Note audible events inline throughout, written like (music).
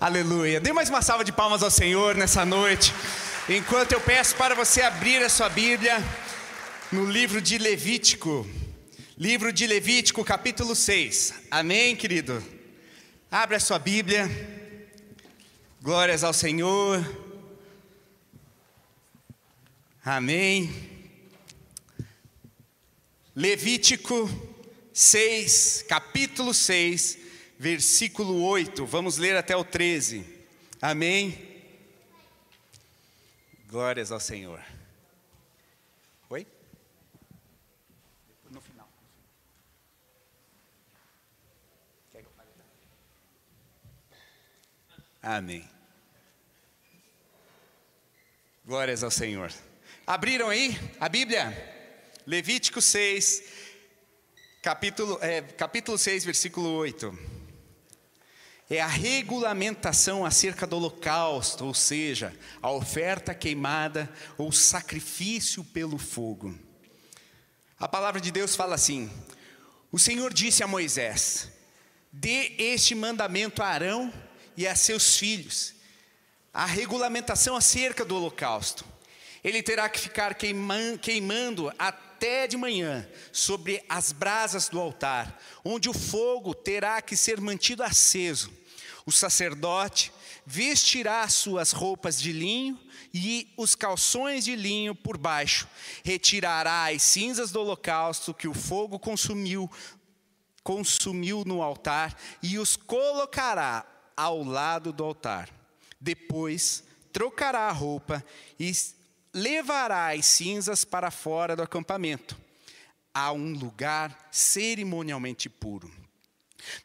Aleluia. Dê mais uma salva de palmas ao Senhor nessa noite. Enquanto eu peço para você abrir a sua Bíblia no livro de Levítico. Livro de Levítico, capítulo 6. Amém, querido? Abre a sua Bíblia. Glórias ao Senhor. Amém. Levítico 6, capítulo 6, versículo 8. Vamos ler até o 13. Amém. Glórias ao Senhor. Oi? No final. Amém. Glórias ao Senhor. Abriram aí a Bíblia? Levítico 6, capítulo, é, capítulo 6, versículo 8. É a regulamentação acerca do holocausto, ou seja, a oferta queimada ou sacrifício pelo fogo. A palavra de Deus fala assim: O Senhor disse a Moisés: Dê este mandamento a Arão e a seus filhos, a regulamentação acerca do holocausto. Ele terá que ficar queimando até de manhã sobre as brasas do altar, onde o fogo terá que ser mantido aceso. O sacerdote vestirá suas roupas de linho e os calções de linho por baixo. Retirará as cinzas do holocausto que o fogo consumiu, consumiu no altar e os colocará ao lado do altar. Depois trocará a roupa e levará as cinzas para fora do acampamento, a um lugar cerimonialmente puro.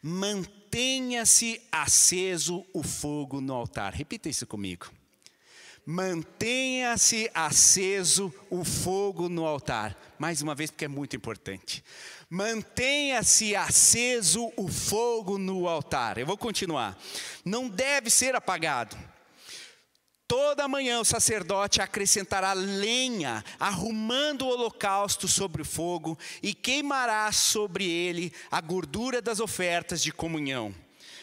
Mantenha-se aceso o fogo no altar. Repita isso comigo. Mantenha-se aceso o fogo no altar. Mais uma vez, porque é muito importante. Mantenha-se aceso o fogo no altar. Eu vou continuar. Não deve ser apagado Toda manhã o sacerdote acrescentará lenha, arrumando o holocausto sobre o fogo, e queimará sobre ele a gordura das ofertas de comunhão.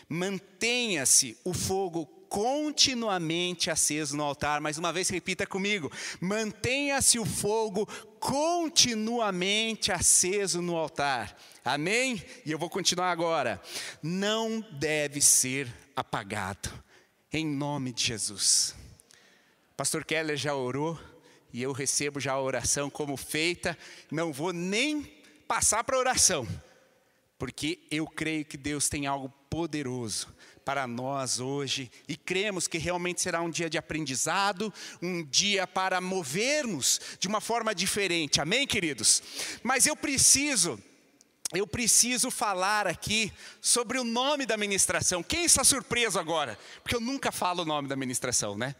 Mantenha-se o fogo continuamente aceso no altar. Mais uma vez, repita comigo: mantenha-se o fogo continuamente aceso no altar. Amém? E eu vou continuar agora. Não deve ser apagado, em nome de Jesus. Pastor Keller já orou e eu recebo já a oração como feita, não vou nem passar para a oração, porque eu creio que Deus tem algo poderoso para nós hoje e cremos que realmente será um dia de aprendizado, um dia para movermos de uma forma diferente. Amém, queridos? Mas eu preciso eu preciso falar aqui sobre o nome da ministração. Quem está surpreso agora? Porque eu nunca falo o nome da ministração, né?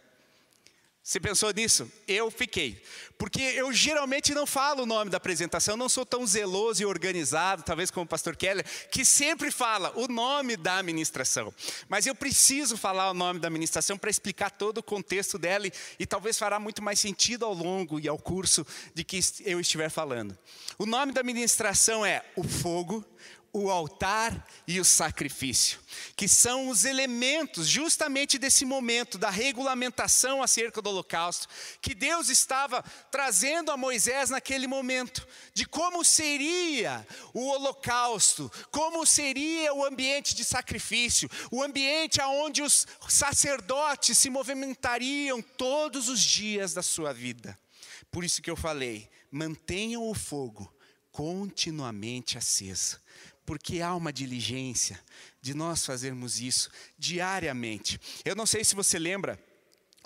Você pensou nisso? Eu fiquei. Porque eu geralmente não falo o nome da apresentação, não sou tão zeloso e organizado, talvez como o pastor Keller, que sempre fala o nome da administração. Mas eu preciso falar o nome da administração para explicar todo o contexto dela e, e talvez fará muito mais sentido ao longo e ao curso de que eu estiver falando. O nome da administração é o fogo, o altar e o sacrifício, que são os elementos justamente desse momento da regulamentação acerca do holocausto, que Deus estava trazendo a Moisés naquele momento, de como seria o holocausto, como seria o ambiente de sacrifício, o ambiente aonde os sacerdotes se movimentariam todos os dias da sua vida. Por isso que eu falei, mantenham o fogo continuamente aceso porque há uma diligência de nós fazermos isso diariamente. Eu não sei se você lembra,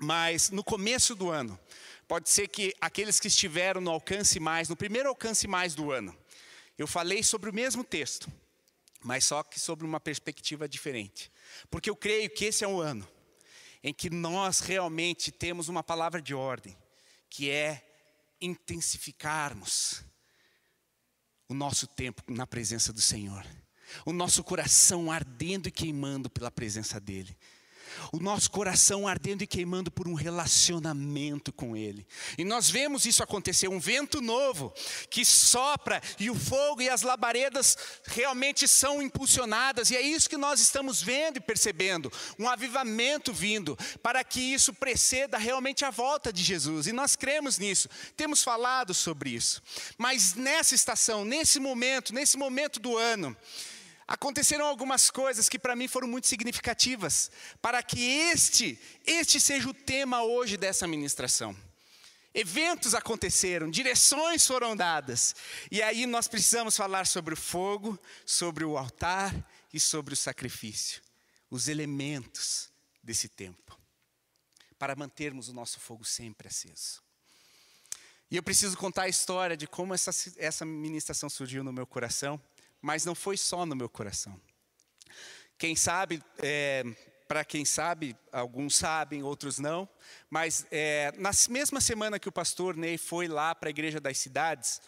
mas no começo do ano, pode ser que aqueles que estiveram no alcance mais, no primeiro alcance mais do ano, eu falei sobre o mesmo texto, mas só que sobre uma perspectiva diferente. Porque eu creio que esse é um ano em que nós realmente temos uma palavra de ordem, que é intensificarmos o nosso tempo na presença do Senhor, o nosso coração ardendo e queimando pela presença dEle. O nosso coração ardendo e queimando por um relacionamento com Ele. E nós vemos isso acontecer, um vento novo que sopra e o fogo e as labaredas realmente são impulsionadas, e é isso que nós estamos vendo e percebendo, um avivamento vindo, para que isso preceda realmente a volta de Jesus, e nós cremos nisso, temos falado sobre isso. Mas nessa estação, nesse momento, nesse momento do ano, aconteceram algumas coisas que para mim foram muito significativas, para que este, este seja o tema hoje dessa ministração. Eventos aconteceram, direções foram dadas, e aí nós precisamos falar sobre o fogo, sobre o altar e sobre o sacrifício, os elementos desse tempo, para mantermos o nosso fogo sempre aceso. E eu preciso contar a história de como essa, essa ministração surgiu no meu coração mas não foi só no meu coração. Quem sabe, é, para quem sabe, alguns sabem, outros não, mas é, na mesma semana que o pastor Ney foi lá para a igreja das cidades,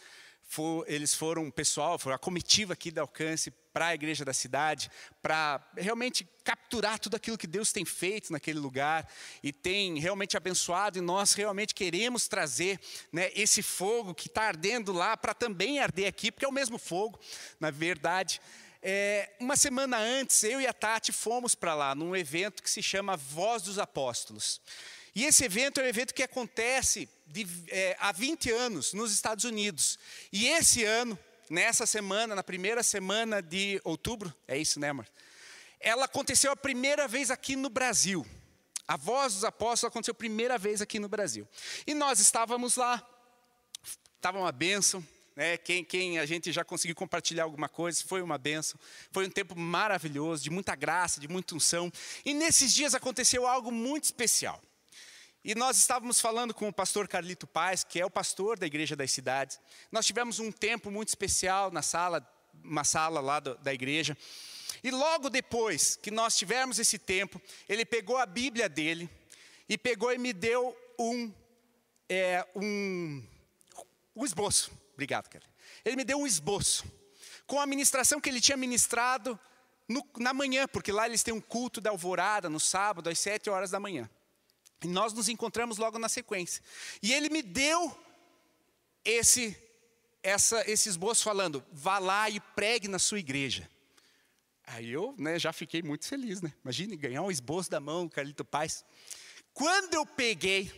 eles foram, o pessoal, a comitiva aqui da Alcance para a igreja da cidade, para realmente capturar tudo aquilo que Deus tem feito naquele lugar e tem realmente abençoado, e nós realmente queremos trazer né, esse fogo que está ardendo lá para também arder aqui, porque é o mesmo fogo, na verdade. É, uma semana antes, eu e a Tati fomos para lá, num evento que se chama Voz dos Apóstolos. E esse evento é um evento que acontece de, é, há 20 anos nos Estados Unidos. E esse ano, nessa semana, na primeira semana de outubro, é isso, né, amor? Ela aconteceu a primeira vez aqui no Brasil. A voz dos apóstolos aconteceu a primeira vez aqui no Brasil. E nós estávamos lá, estava uma bênção, né? Quem, quem a gente já conseguiu compartilhar alguma coisa, foi uma bênção. Foi um tempo maravilhoso, de muita graça, de muita unção. E nesses dias aconteceu algo muito especial. E nós estávamos falando com o pastor Carlito Paz, que é o pastor da Igreja das Cidades. Nós tivemos um tempo muito especial na sala, uma sala lá do, da igreja. E logo depois que nós tivemos esse tempo, ele pegou a Bíblia dele e pegou e me deu um, é, um, um esboço. Obrigado, cara. Ele me deu um esboço com a ministração que ele tinha ministrado no, na manhã, porque lá eles têm um culto da alvorada no sábado às sete horas da manhã. E nós nos encontramos logo na sequência. E ele me deu esse, essa, esse esboço falando: vá lá e pregue na sua igreja. Aí eu né, já fiquei muito feliz, né? Imagine ganhar um esboço da mão, Carlito Paz. Quando eu peguei,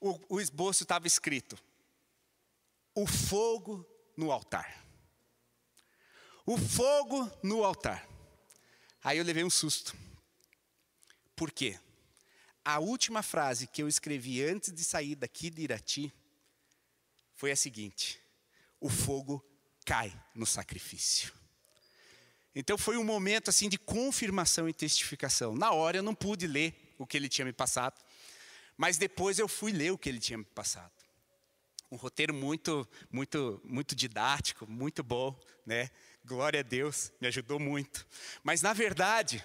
o, o esboço estava escrito: o fogo no altar. O fogo no altar. Aí eu levei um susto. Por quê? A última frase que eu escrevi antes de sair daqui de Irati foi a seguinte: o fogo cai no sacrifício. Então foi um momento assim de confirmação e testificação. Na hora eu não pude ler o que ele tinha me passado, mas depois eu fui ler o que ele tinha me passado. Um roteiro muito, muito, muito didático, muito bom, né? Glória a Deus, me ajudou muito. Mas na verdade,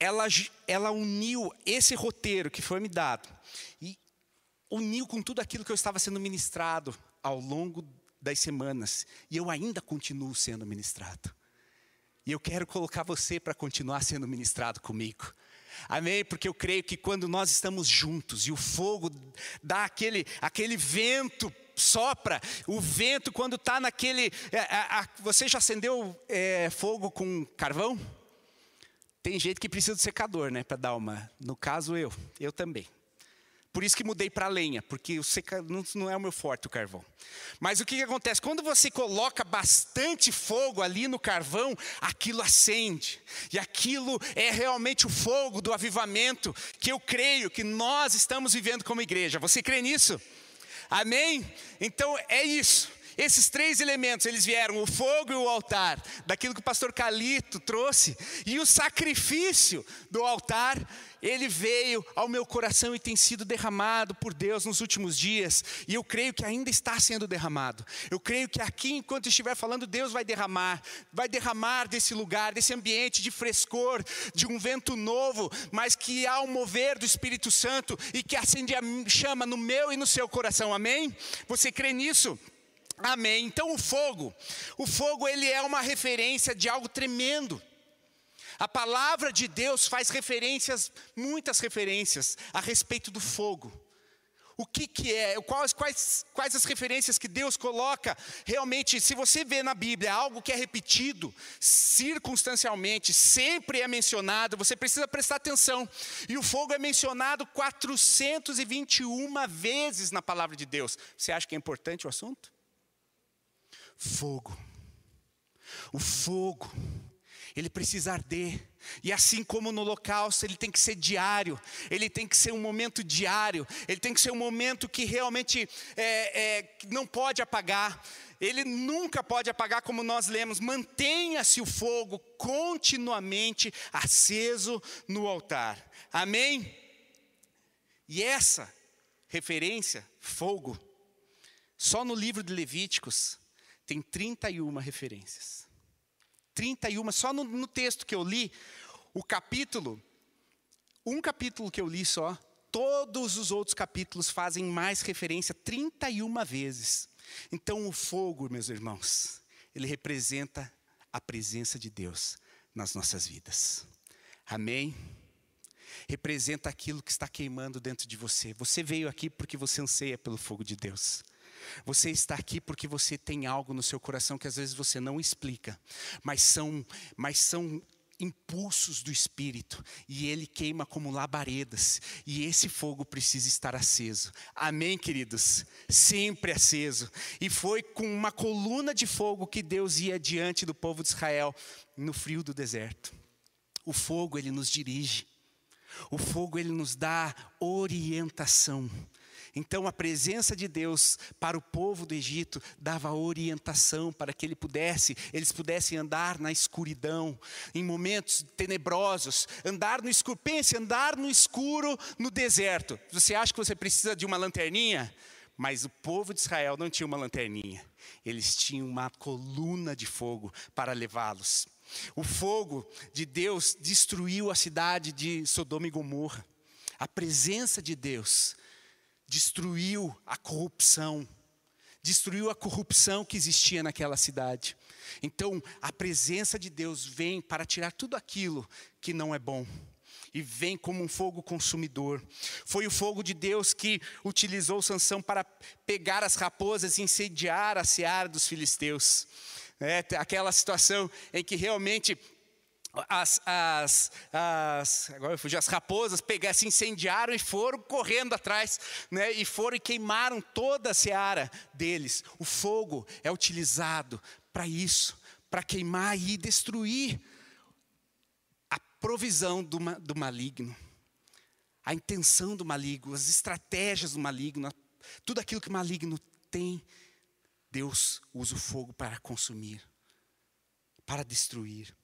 ela, ela uniu esse roteiro que foi me dado e uniu com tudo aquilo que eu estava sendo ministrado ao longo das semanas. E eu ainda continuo sendo ministrado. E eu quero colocar você para continuar sendo ministrado comigo. Amém? Porque eu creio que quando nós estamos juntos e o fogo dá aquele, aquele vento sopra, o vento quando está naquele. É, a, a, você já acendeu é, fogo com carvão? Tem gente que precisa de secador, né, para dar uma. No caso eu, eu também. Por isso que mudei para lenha, porque o seca, não, não, é o meu forte o carvão. Mas o que, que acontece? Quando você coloca bastante fogo ali no carvão, aquilo acende. E aquilo é realmente o fogo do avivamento que eu creio que nós estamos vivendo como igreja. Você crê nisso? Amém? Então é isso. Esses três elementos, eles vieram, o fogo e o altar, daquilo que o pastor Calito trouxe, e o sacrifício do altar, ele veio ao meu coração e tem sido derramado por Deus nos últimos dias, e eu creio que ainda está sendo derramado. Eu creio que aqui, enquanto estiver falando, Deus vai derramar, vai derramar desse lugar, desse ambiente de frescor, de um vento novo, mas que há um mover do Espírito Santo e que acende a chama no meu e no seu coração, amém? Você crê nisso? Amém. Então o fogo, o fogo ele é uma referência de algo tremendo. A palavra de Deus faz referências, muitas referências, a respeito do fogo. O que, que é, quais, quais, quais as referências que Deus coloca? Realmente, se você vê na Bíblia algo que é repetido, circunstancialmente, sempre é mencionado, você precisa prestar atenção. E o fogo é mencionado 421 vezes na palavra de Deus. Você acha que é importante o assunto? Fogo. O fogo ele precisa arder. E assim como no holocausto, ele tem que ser diário, ele tem que ser um momento diário, ele tem que ser um momento que realmente é, é, não pode apagar, ele nunca pode apagar, como nós lemos. Mantenha-se o fogo continuamente aceso no altar. Amém? E essa referência, fogo, só no livro de Levíticos tem 31 referências. 31, só no, no texto que eu li, o capítulo, um capítulo que eu li só, todos os outros capítulos fazem mais referência 31 vezes. Então, o fogo, meus irmãos, ele representa a presença de Deus nas nossas vidas. Amém? Representa aquilo que está queimando dentro de você. Você veio aqui porque você anseia pelo fogo de Deus. Você está aqui porque você tem algo no seu coração que às vezes você não explica, mas são, mas são impulsos do Espírito e ele queima como labaredas e esse fogo precisa estar aceso. Amém, queridos? Sempre aceso. E foi com uma coluna de fogo que Deus ia diante do povo de Israel no frio do deserto. O fogo ele nos dirige. O fogo ele nos dá orientação. Então a presença de Deus para o povo do Egito dava orientação para que ele pudesse, eles pudessem andar na escuridão, em momentos tenebrosos, andar no escuro. Pense, andar no escuro no deserto. Você acha que você precisa de uma lanterninha? Mas o povo de Israel não tinha uma lanterninha. Eles tinham uma coluna de fogo para levá-los. O fogo de Deus destruiu a cidade de Sodoma e Gomorra. A presença de Deus destruiu a corrupção, destruiu a corrupção que existia naquela cidade. Então, a presença de Deus vem para tirar tudo aquilo que não é bom. E vem como um fogo consumidor. Foi o fogo de Deus que utilizou Sansão para pegar as raposas e incendiar a seara dos filisteus. É, aquela situação em que realmente as, as, as, agora fugi, as raposas pegaram, se incendiaram e foram correndo atrás, né, e foram e queimaram toda a seara deles. O fogo é utilizado para isso, para queimar e destruir a provisão do, do maligno, a intenção do maligno, as estratégias do maligno, tudo aquilo que o maligno tem, Deus usa o fogo para consumir, para destruir.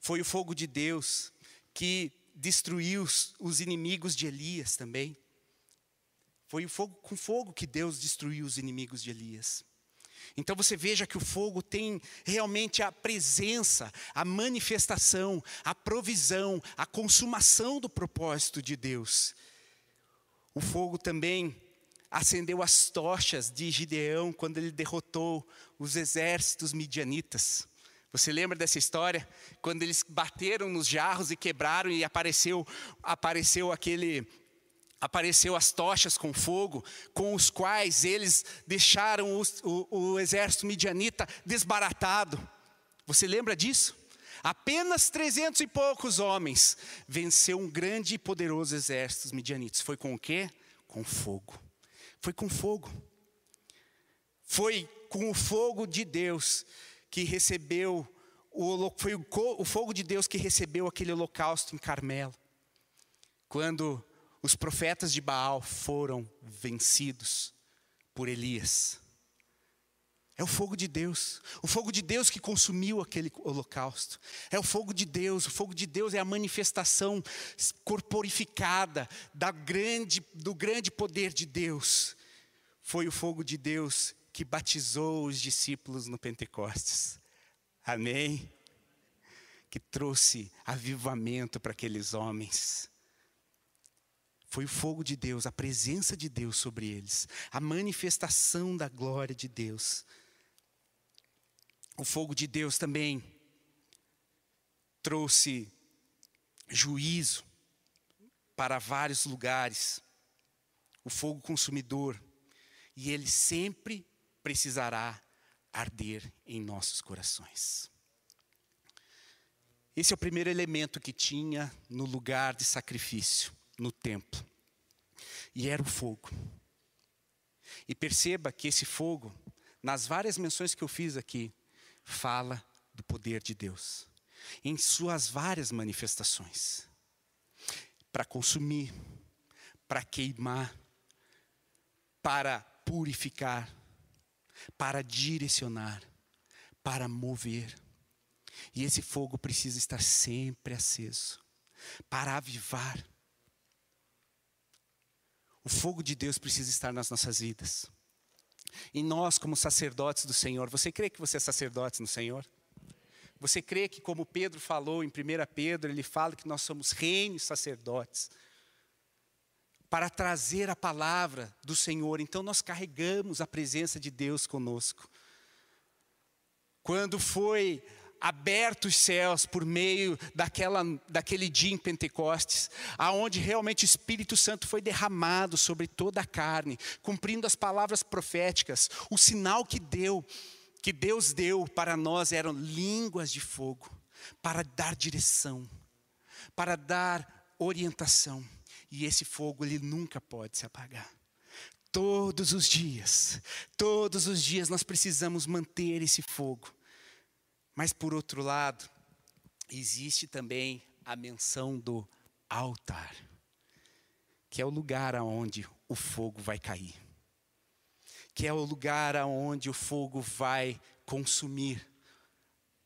Foi o fogo de Deus que destruiu os inimigos de Elias também. Foi o fogo, com fogo que Deus destruiu os inimigos de Elias. Então você veja que o fogo tem realmente a presença, a manifestação, a provisão, a consumação do propósito de Deus. O fogo também acendeu as tochas de Gideão quando ele derrotou os exércitos midianitas. Você lembra dessa história? Quando eles bateram nos jarros e quebraram e apareceu, apareceu aquele apareceu as tochas com fogo, com os quais eles deixaram o, o exército midianita desbaratado. Você lembra disso? Apenas trezentos e poucos homens venceu um grande e poderoso exército midianitas. Foi com o quê? Com fogo. Foi com fogo. Foi com o fogo de Deus que recebeu, o, foi o, fogo de Deus que recebeu aquele holocausto em Carmelo. Quando os profetas de Baal foram vencidos por Elias. É o fogo de Deus, o fogo de Deus que consumiu aquele holocausto. É o fogo de Deus, o fogo de Deus é a manifestação corporificada da grande, do grande poder de Deus. Foi o fogo de Deus que batizou os discípulos no Pentecostes. Amém? Que trouxe avivamento para aqueles homens. Foi o fogo de Deus, a presença de Deus sobre eles, a manifestação da glória de Deus. O fogo de Deus também trouxe juízo para vários lugares, o fogo consumidor, e ele sempre precisará arder em nossos corações. Esse é o primeiro elemento que tinha no lugar de sacrifício, no templo. E era o fogo. E perceba que esse fogo, nas várias menções que eu fiz aqui, fala do poder de Deus, em suas várias manifestações para consumir, para queimar, para purificar, para direcionar, para mover. E esse fogo precisa estar sempre aceso para avivar. O fogo de Deus precisa estar nas nossas vidas. E nós, como sacerdotes do Senhor, você crê que você é sacerdote no Senhor? Você crê que, como Pedro falou em 1 Pedro, ele fala que nós somos reinos sacerdotes para trazer a palavra do Senhor. Então nós carregamos a presença de Deus conosco. Quando foi abertos os céus por meio daquela, daquele dia em Pentecostes, aonde realmente o Espírito Santo foi derramado sobre toda a carne, cumprindo as palavras proféticas, o sinal que deu, que Deus deu para nós eram línguas de fogo, para dar direção, para dar orientação. E esse fogo ele nunca pode se apagar. Todos os dias, todos os dias nós precisamos manter esse fogo. Mas por outro lado, existe também a menção do altar, que é o lugar aonde o fogo vai cair. Que é o lugar aonde o fogo vai consumir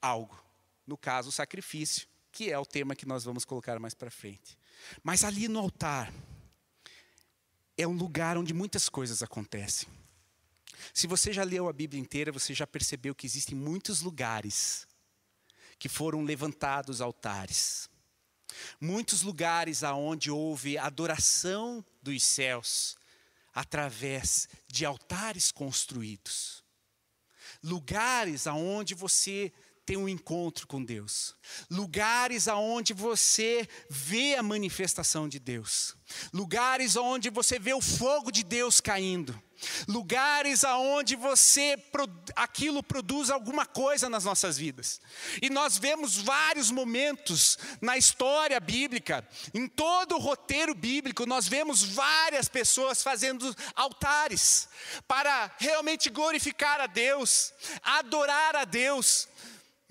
algo. No caso, o sacrifício, que é o tema que nós vamos colocar mais para frente. Mas ali no altar é um lugar onde muitas coisas acontecem. Se você já leu a Bíblia inteira, você já percebeu que existem muitos lugares que foram levantados altares. Muitos lugares aonde houve adoração dos céus através de altares construídos. Lugares aonde você tem um encontro com Deus. Lugares aonde você vê a manifestação de Deus. Lugares onde você vê o fogo de Deus caindo. Lugares aonde você aquilo produz alguma coisa nas nossas vidas. E nós vemos vários momentos na história bíblica, em todo o roteiro bíblico, nós vemos várias pessoas fazendo altares para realmente glorificar a Deus, adorar a Deus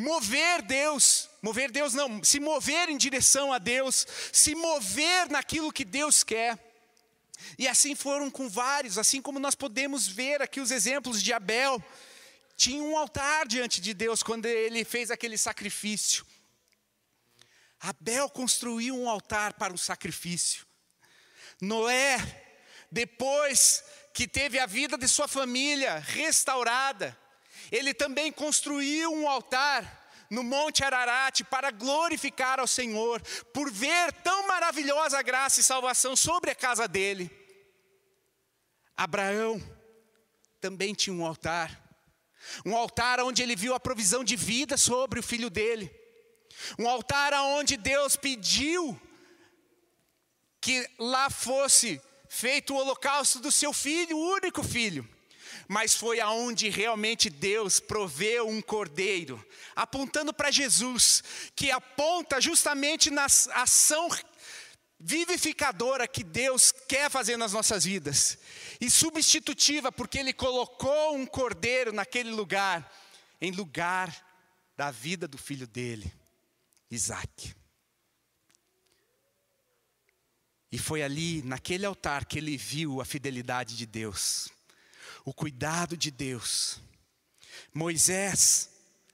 mover Deus, mover Deus não, se mover em direção a Deus, se mover naquilo que Deus quer. E assim foram com vários, assim como nós podemos ver aqui os exemplos de Abel. Tinha um altar diante de Deus quando ele fez aquele sacrifício. Abel construiu um altar para o sacrifício. Noé, depois que teve a vida de sua família restaurada, ele também construiu um altar no Monte Ararat para glorificar ao Senhor, por ver tão maravilhosa graça e salvação sobre a casa dele. Abraão também tinha um altar, um altar onde ele viu a provisão de vida sobre o filho dele, um altar onde Deus pediu que lá fosse feito o holocausto do seu filho, o único filho mas foi aonde realmente Deus proveu um cordeiro, apontando para Jesus, que aponta justamente na ação vivificadora que Deus quer fazer nas nossas vidas, e substitutiva, porque Ele colocou um cordeiro naquele lugar, em lugar da vida do filho dele, Isaac. E foi ali, naquele altar, que ele viu a fidelidade de Deus o cuidado de Deus. Moisés,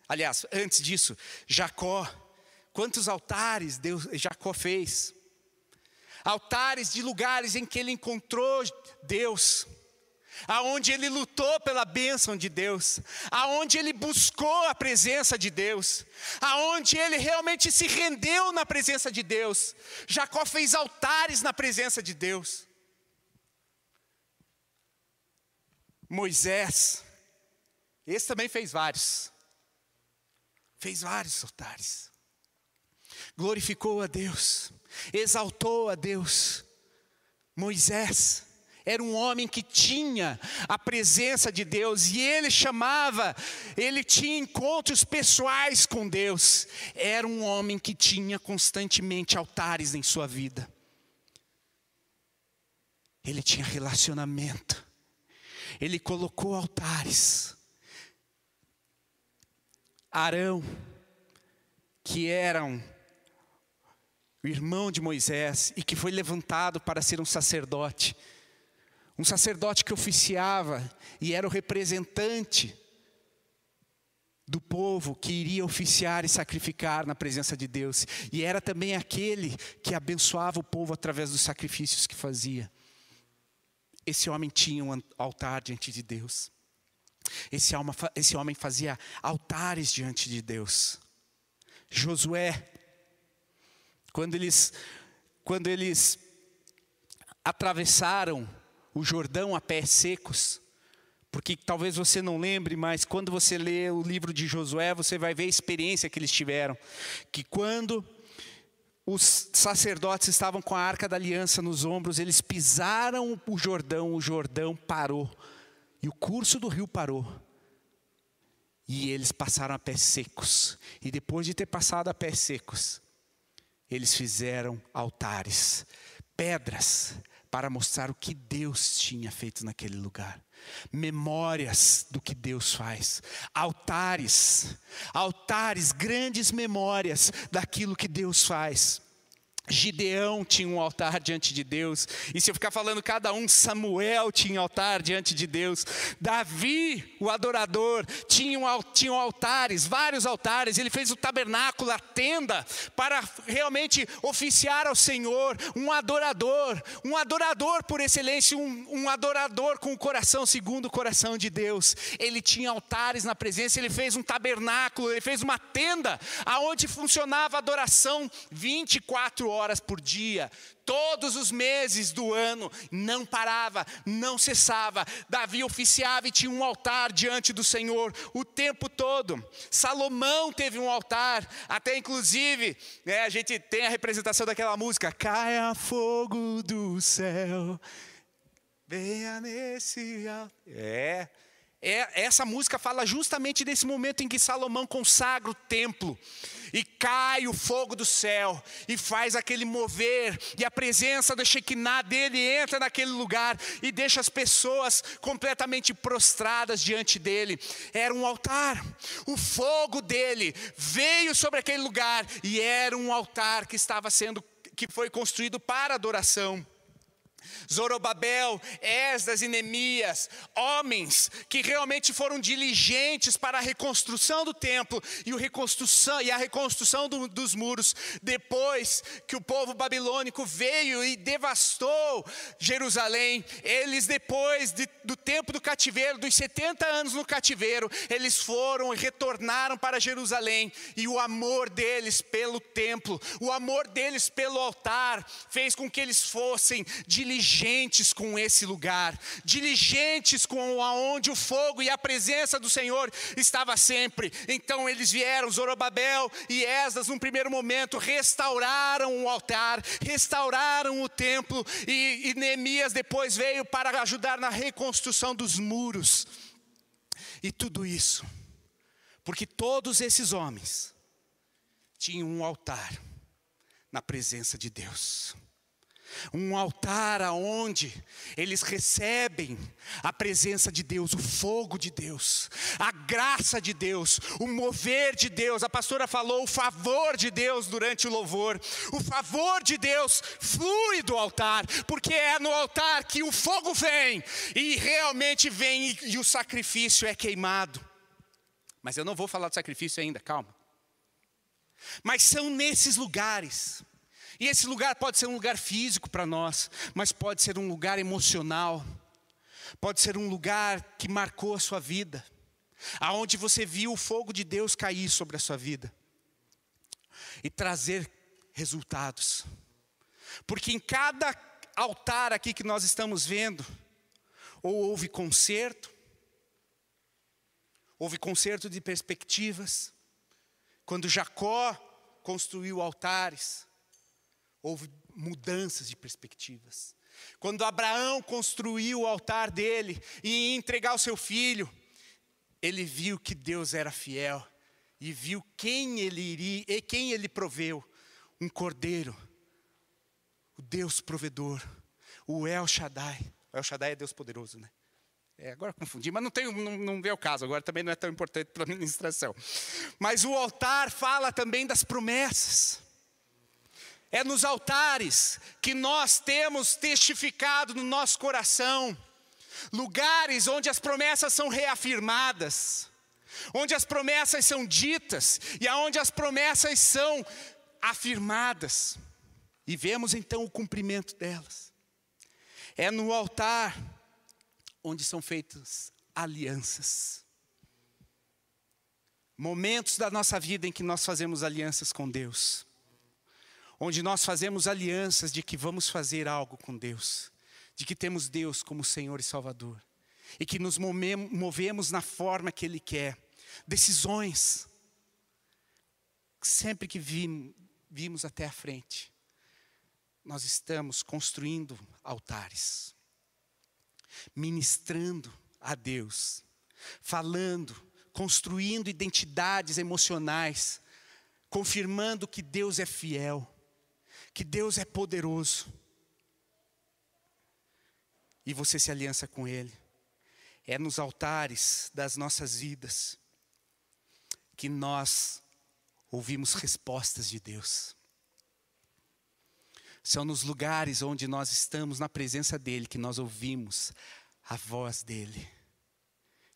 aliás, antes disso, Jacó, quantos altares Deus, Jacó fez? Altares de lugares em que ele encontrou Deus, aonde ele lutou pela bênção de Deus, aonde ele buscou a presença de Deus, aonde ele realmente se rendeu na presença de Deus. Jacó fez altares na presença de Deus. Moisés, esse também fez vários. Fez vários altares. glorificou a Deus, exaltou a Deus. Moisés era um homem que tinha a presença de Deus e ele chamava, ele tinha encontros pessoais com Deus. Era um homem que tinha constantemente altares em sua vida. Ele tinha relacionamento. Ele colocou altares. Arão, que era um o irmão de Moisés e que foi levantado para ser um sacerdote. Um sacerdote que oficiava e era o representante do povo que iria oficiar e sacrificar na presença de Deus. E era também aquele que abençoava o povo através dos sacrifícios que fazia. Esse homem tinha um altar diante de Deus. Esse, alma, esse homem fazia altares diante de Deus. Josué, quando eles, quando eles atravessaram o Jordão a pés secos, porque talvez você não lembre, mas quando você lê o livro de Josué, você vai ver a experiência que eles tiveram. Que quando os sacerdotes estavam com a arca da aliança nos ombros, eles pisaram o Jordão, o Jordão parou, e o curso do rio parou. E eles passaram a pés secos. E depois de ter passado a pés secos, eles fizeram altares, pedras, para mostrar o que Deus tinha feito naquele lugar. Memórias do que Deus faz, altares, altares, grandes memórias daquilo que Deus faz. Gideão tinha um altar diante de Deus, e se eu ficar falando cada um, Samuel tinha altar diante de Deus, Davi, o adorador, tinha, um, tinha altares, vários altares, ele fez o tabernáculo, a tenda, para realmente oficiar ao Senhor, um adorador, um adorador por excelência, um, um adorador com o coração segundo o coração de Deus, ele tinha altares na presença, ele fez um tabernáculo, ele fez uma tenda, aonde funcionava a adoração 24 horas horas por dia, todos os meses do ano, não parava, não cessava. Davi oficiava e tinha um altar diante do Senhor o tempo todo. Salomão teve um altar, até inclusive, né, a gente tem a representação daquela música: Caia fogo do céu, venha nesse. É. É, essa música fala justamente desse momento em que Salomão consagra o templo e cai o fogo do céu e faz aquele mover e a presença da Shekinah dele entra naquele lugar e deixa as pessoas completamente prostradas diante dele. Era um altar. O fogo dele veio sobre aquele lugar e era um altar que estava sendo que foi construído para adoração. Zorobabel, Esdras e Neemias, homens que realmente foram diligentes para a reconstrução do templo e, reconstrução, e a reconstrução do, dos muros, depois que o povo babilônico veio e devastou Jerusalém, eles depois de, do tempo do cativeiro, dos 70 anos no cativeiro, eles foram e retornaram para Jerusalém, e o amor deles pelo templo, o amor deles pelo altar, fez com que eles fossem diligentes diligentes com esse lugar, diligentes com aonde o fogo e a presença do Senhor estava sempre. Então eles vieram, Zorobabel e Esdras, num primeiro momento, restauraram o altar, restauraram o templo, e, e Neemias depois veio para ajudar na reconstrução dos muros. E tudo isso, porque todos esses homens tinham um altar na presença de Deus um altar aonde eles recebem a presença de Deus, o fogo de Deus, a graça de Deus, o mover de Deus. A pastora falou o favor de Deus durante o louvor. O favor de Deus flui do altar, porque é no altar que o fogo vem e realmente vem e, e o sacrifício é queimado. Mas eu não vou falar do sacrifício ainda, calma. Mas são nesses lugares e esse lugar pode ser um lugar físico para nós, mas pode ser um lugar emocional, pode ser um lugar que marcou a sua vida, aonde você viu o fogo de Deus cair sobre a sua vida e trazer resultados. Porque em cada altar aqui que nós estamos vendo, ou houve conserto, houve conserto de perspectivas, quando Jacó construiu altares, houve mudanças de perspectivas. Quando Abraão construiu o altar dele e ia entregar o seu filho, ele viu que Deus era fiel e viu quem ele iria e quem ele proveu, um cordeiro, o Deus provedor, o El Shaddai. O El Shaddai é Deus poderoso, né? É, agora confundi, mas não, tem, não, não vê o caso, agora também não é tão importante para a ministração. Mas o altar fala também das promessas. É nos altares que nós temos testificado no nosso coração, lugares onde as promessas são reafirmadas, onde as promessas são ditas e aonde as promessas são afirmadas, e vemos então o cumprimento delas. É no altar onde são feitas alianças. Momentos da nossa vida em que nós fazemos alianças com Deus onde nós fazemos alianças de que vamos fazer algo com Deus, de que temos Deus como Senhor e Salvador, e que nos movemos na forma que Ele quer, decisões, sempre que vimos, vimos até a frente, nós estamos construindo altares, ministrando a Deus, falando, construindo identidades emocionais, confirmando que Deus é fiel que Deus é poderoso. E você se aliança com Ele. É nos altares das nossas vidas que nós ouvimos respostas de Deus. São nos lugares onde nós estamos na presença dEle que nós ouvimos a voz dEle,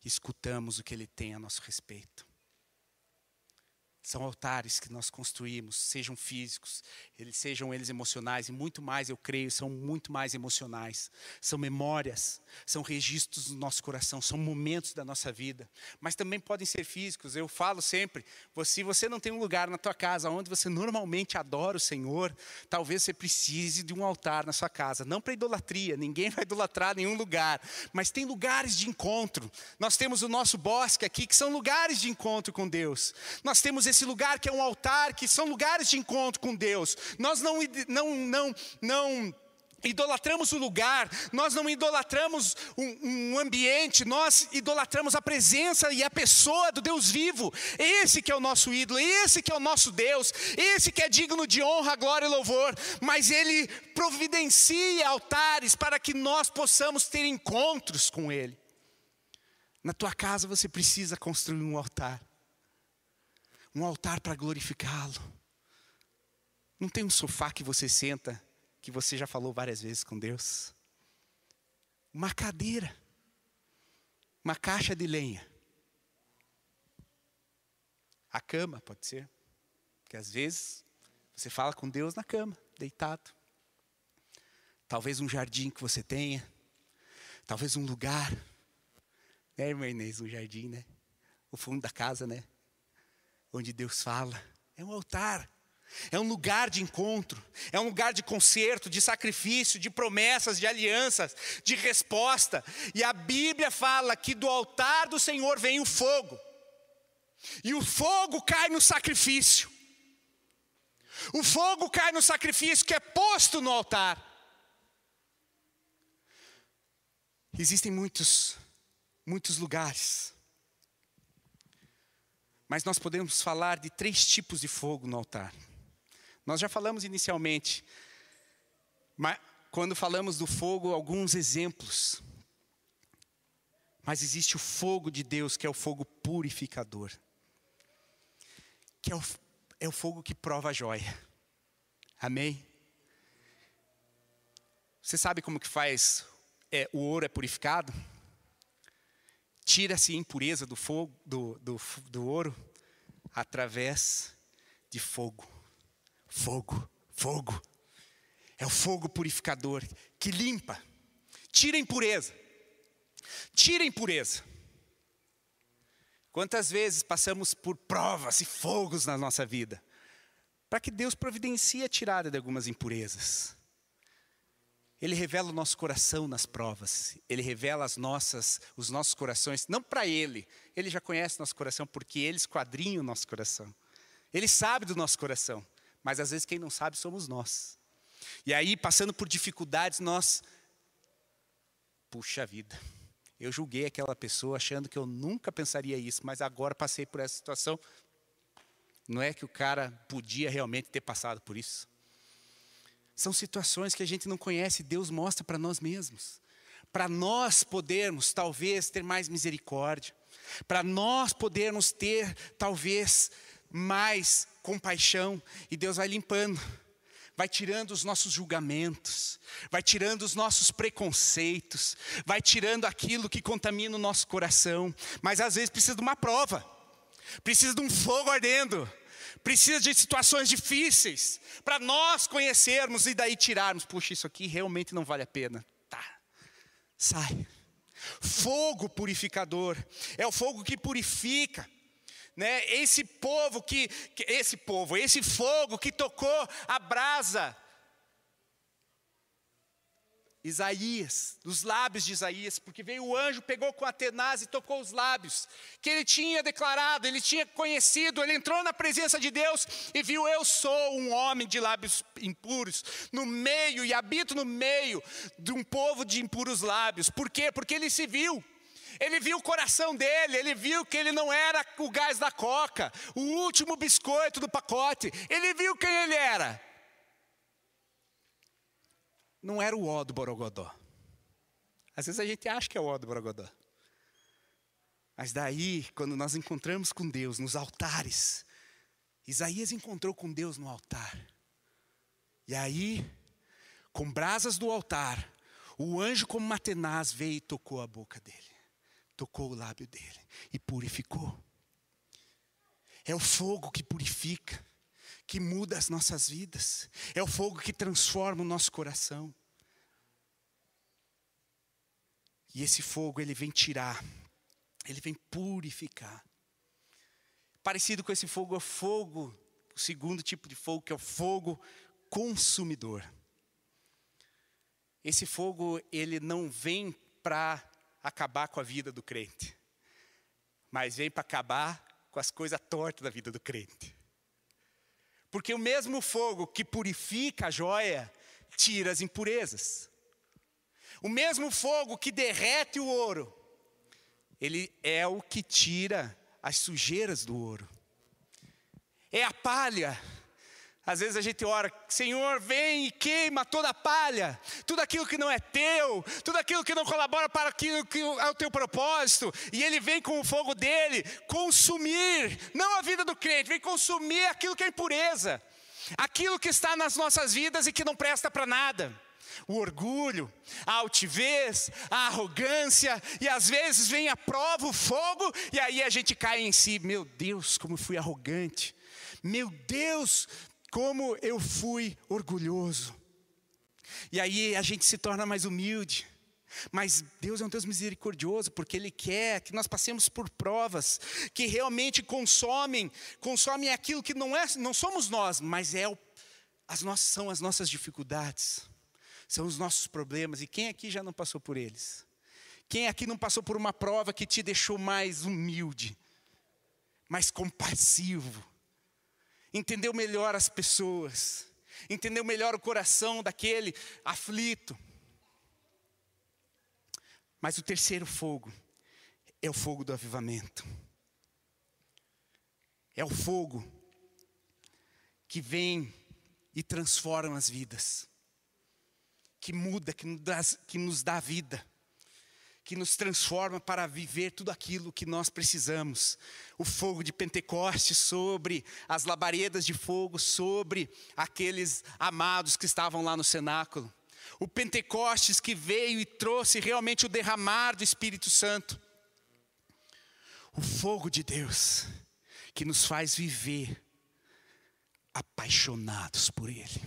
escutamos o que Ele tem a nosso respeito. São altares que nós construímos, sejam físicos, eles sejam eles emocionais e muito mais, eu creio, são muito mais emocionais. São memórias, são registros do nosso coração, são momentos da nossa vida, mas também podem ser físicos. Eu falo sempre, se você não tem um lugar na tua casa onde você normalmente adora o Senhor, talvez você precise de um altar na sua casa, não para idolatria, ninguém vai idolatrar nenhum lugar, mas tem lugares de encontro. Nós temos o nosso bosque aqui que são lugares de encontro com Deus. Nós temos esse lugar que é um altar, que são lugares de encontro com Deus. Nós não, não, não, não idolatramos o lugar, nós não idolatramos um, um, ambiente, nós idolatramos a presença e a pessoa do Deus vivo. Esse que é o nosso ídolo, esse que é o nosso Deus, esse que é digno de honra, glória e louvor. Mas Ele providencia altares para que nós possamos ter encontros com Ele. Na tua casa você precisa construir um altar um altar para glorificá-lo. Não tem um sofá que você senta, que você já falou várias vezes com Deus. Uma cadeira, uma caixa de lenha. A cama, pode ser. Porque às vezes você fala com Deus na cama, deitado. Talvez um jardim que você tenha. Talvez um lugar. Né, irmã Inês, um jardim, né? O fundo da casa, né? Onde Deus fala. É um altar. É um lugar de encontro, é um lugar de conserto, de sacrifício, de promessas, de alianças, de resposta. E a Bíblia fala que do altar do Senhor vem o fogo, e o fogo cai no sacrifício. O fogo cai no sacrifício que é posto no altar. Existem muitos, muitos lugares mas nós podemos falar de três tipos de fogo no altar. Nós já falamos inicialmente, mas quando falamos do fogo, alguns exemplos. Mas existe o fogo de Deus, que é o fogo purificador, que é o, é o fogo que prova a joia. Amém? Você sabe como que faz é, o ouro é purificado? Tira-se impureza do fogo, do, do, do ouro, através de fogo. Fogo, fogo. É o fogo purificador que limpa, tira a impureza. Tira a impureza. Quantas vezes passamos por provas e fogos na nossa vida, para que Deus providencie a tirada de algumas impurezas. Ele revela o nosso coração nas provas. Ele revela as nossas, os nossos corações, não para ele. Ele já conhece nosso coração porque ele esquadrinha o nosso coração. Ele sabe do nosso coração, mas às vezes quem não sabe somos nós. E aí, passando por dificuldades, nós. Puxa vida, eu julguei aquela pessoa achando que eu nunca pensaria isso, mas agora passei por essa situação. Não é que o cara podia realmente ter passado por isso. São situações que a gente não conhece, Deus mostra para nós mesmos. Para nós podermos, talvez, ter mais misericórdia. Para nós podermos ter, talvez, mais compaixão. E Deus vai limpando vai tirando os nossos julgamentos, vai tirando os nossos preconceitos, vai tirando aquilo que contamina o nosso coração. Mas às vezes precisa de uma prova, precisa de um fogo ardendo, precisa de situações difíceis para nós conhecermos e daí tirarmos. Puxa, isso aqui realmente não vale a pena. Tá, sai. Fogo purificador é o fogo que purifica né? Esse povo que, esse povo, esse fogo que tocou a brasa. Isaías, nos lábios de Isaías, porque veio o anjo, pegou com a tenaz e tocou os lábios, que ele tinha declarado, ele tinha conhecido, ele entrou na presença de Deus e viu: Eu sou um homem de lábios impuros, no meio e habito no meio de um povo de impuros lábios. Por quê? Porque ele se viu. Ele viu o coração dele, ele viu que ele não era o gás da coca, o último biscoito do pacote. Ele viu quem ele era. Não era o ó do Borogodó. Às vezes a gente acha que é o ó do Borogodó. Mas daí, quando nós encontramos com Deus nos altares, Isaías encontrou com Deus no altar. E aí, com brasas do altar, o anjo como uma tenaz veio e tocou a boca dele tocou o lábio dele e purificou. É o fogo que purifica, que muda as nossas vidas. É o fogo que transforma o nosso coração. E esse fogo, ele vem tirar, ele vem purificar. Parecido com esse fogo é o fogo, o segundo tipo de fogo, que é o fogo consumidor. Esse fogo, ele não vem para acabar com a vida do crente, mas vem para acabar com as coisas tortas da vida do crente. Porque o mesmo fogo que purifica a joia, tira as impurezas. O mesmo fogo que derrete o ouro, ele é o que tira as sujeiras do ouro. É a palha às vezes a gente ora, Senhor, vem e queima toda a palha, tudo aquilo que não é teu, tudo aquilo que não colabora para aquilo que é o teu propósito, e Ele vem com o fogo dele consumir, não a vida do crente, vem consumir aquilo que é impureza, aquilo que está nas nossas vidas e que não presta para nada. O orgulho, a altivez, a arrogância, e às vezes vem a prova, o fogo, e aí a gente cai em si, meu Deus, como fui arrogante. Meu Deus, como eu fui orgulhoso. E aí a gente se torna mais humilde. Mas Deus é um Deus misericordioso, porque Ele quer que nós passemos por provas que realmente consomem, consomem aquilo que não, é, não somos nós, mas é o, as nossas, são as nossas dificuldades, são os nossos problemas. E quem aqui já não passou por eles? Quem aqui não passou por uma prova que te deixou mais humilde, mais compassivo, entendeu melhor as pessoas, entendeu melhor o coração daquele aflito. Mas o terceiro fogo é o fogo do avivamento. É o fogo que vem e transforma as vidas, que muda, que nos dá, que nos dá vida que nos transforma para viver tudo aquilo que nós precisamos. O fogo de Pentecostes sobre as labaredas de fogo, sobre aqueles amados que estavam lá no cenáculo. O Pentecostes que veio e trouxe realmente o derramar do Espírito Santo. O fogo de Deus que nos faz viver apaixonados por Ele.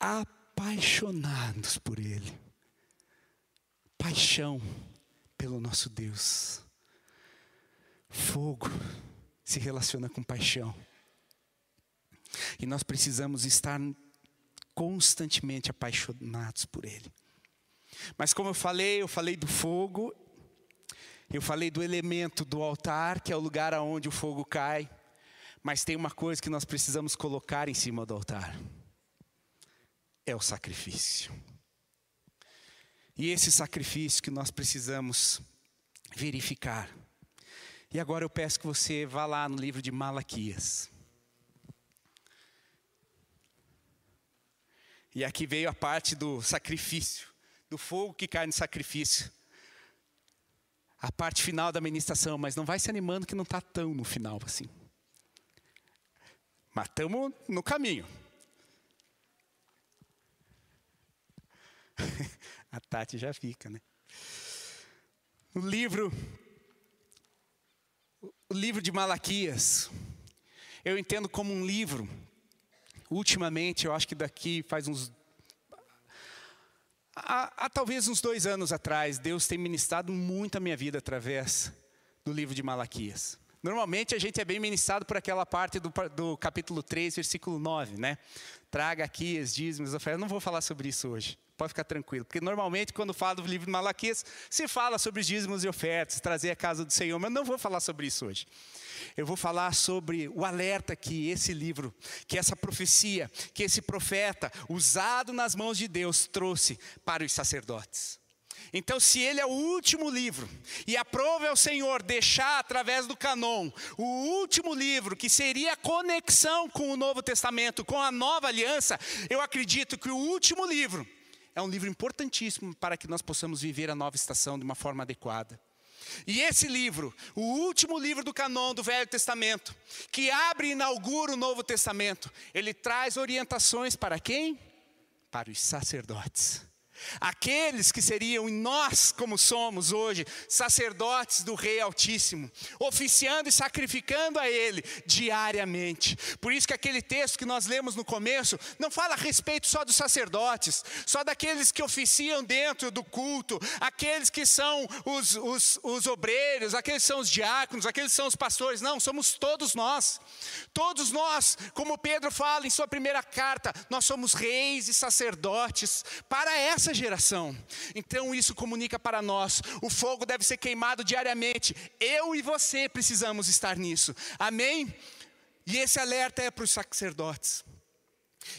Apaixonados por Ele paixão pelo nosso Deus. Fogo se relaciona com paixão. E nós precisamos estar constantemente apaixonados por Ele. Mas como eu falei, eu falei do fogo, eu falei do elemento do altar, que é o lugar aonde o fogo cai. Mas tem uma coisa que nós precisamos colocar em cima do altar: é o sacrifício. E esse sacrifício que nós precisamos verificar. E agora eu peço que você vá lá no livro de Malaquias. E aqui veio a parte do sacrifício, do fogo que cai no sacrifício. A parte final da ministração, mas não vai se animando que não está tão no final assim. Mas estamos no caminho. (laughs) A Tati já fica, né? O livro, o livro de Malaquias, eu entendo como um livro. Ultimamente, eu acho que daqui faz uns há, há, talvez uns dois anos atrás, Deus tem ministrado muito a minha vida através do livro de Malaquias. Normalmente a gente é bem ministrado por aquela parte do, do capítulo 3, versículo 9, né? Traga aqui os dízimos. Eu não vou falar sobre isso hoje. Pode ficar tranquilo, porque normalmente quando fala do livro de Malaquias, se fala sobre os dízimos e ofertas, trazer a casa do Senhor, mas não vou falar sobre isso hoje. Eu vou falar sobre o alerta que esse livro, que essa profecia, que esse profeta, usado nas mãos de Deus, trouxe para os sacerdotes. Então, se ele é o último livro, e aprove ao Senhor deixar através do canon o último livro, que seria a conexão com o Novo Testamento, com a nova aliança, eu acredito que o último livro é um livro importantíssimo para que nós possamos viver a nova estação de uma forma adequada. E esse livro, o último livro do canon do Velho Testamento, que abre e inaugura o Novo Testamento, ele traz orientações para quem? Para os sacerdotes. Aqueles que seriam nós, como somos hoje, sacerdotes do Rei Altíssimo, oficiando e sacrificando a Ele diariamente. Por isso que aquele texto que nós lemos no começo não fala a respeito só dos sacerdotes, só daqueles que oficiam dentro do culto, aqueles que são os, os, os obreiros, aqueles que são os diáconos, aqueles que são os pastores. Não, somos todos nós. Todos nós, como Pedro fala em sua primeira carta, nós somos reis e sacerdotes para essa geração. Então isso comunica para nós: o fogo deve ser queimado diariamente. Eu e você precisamos estar nisso. Amém? E esse alerta é para os sacerdotes.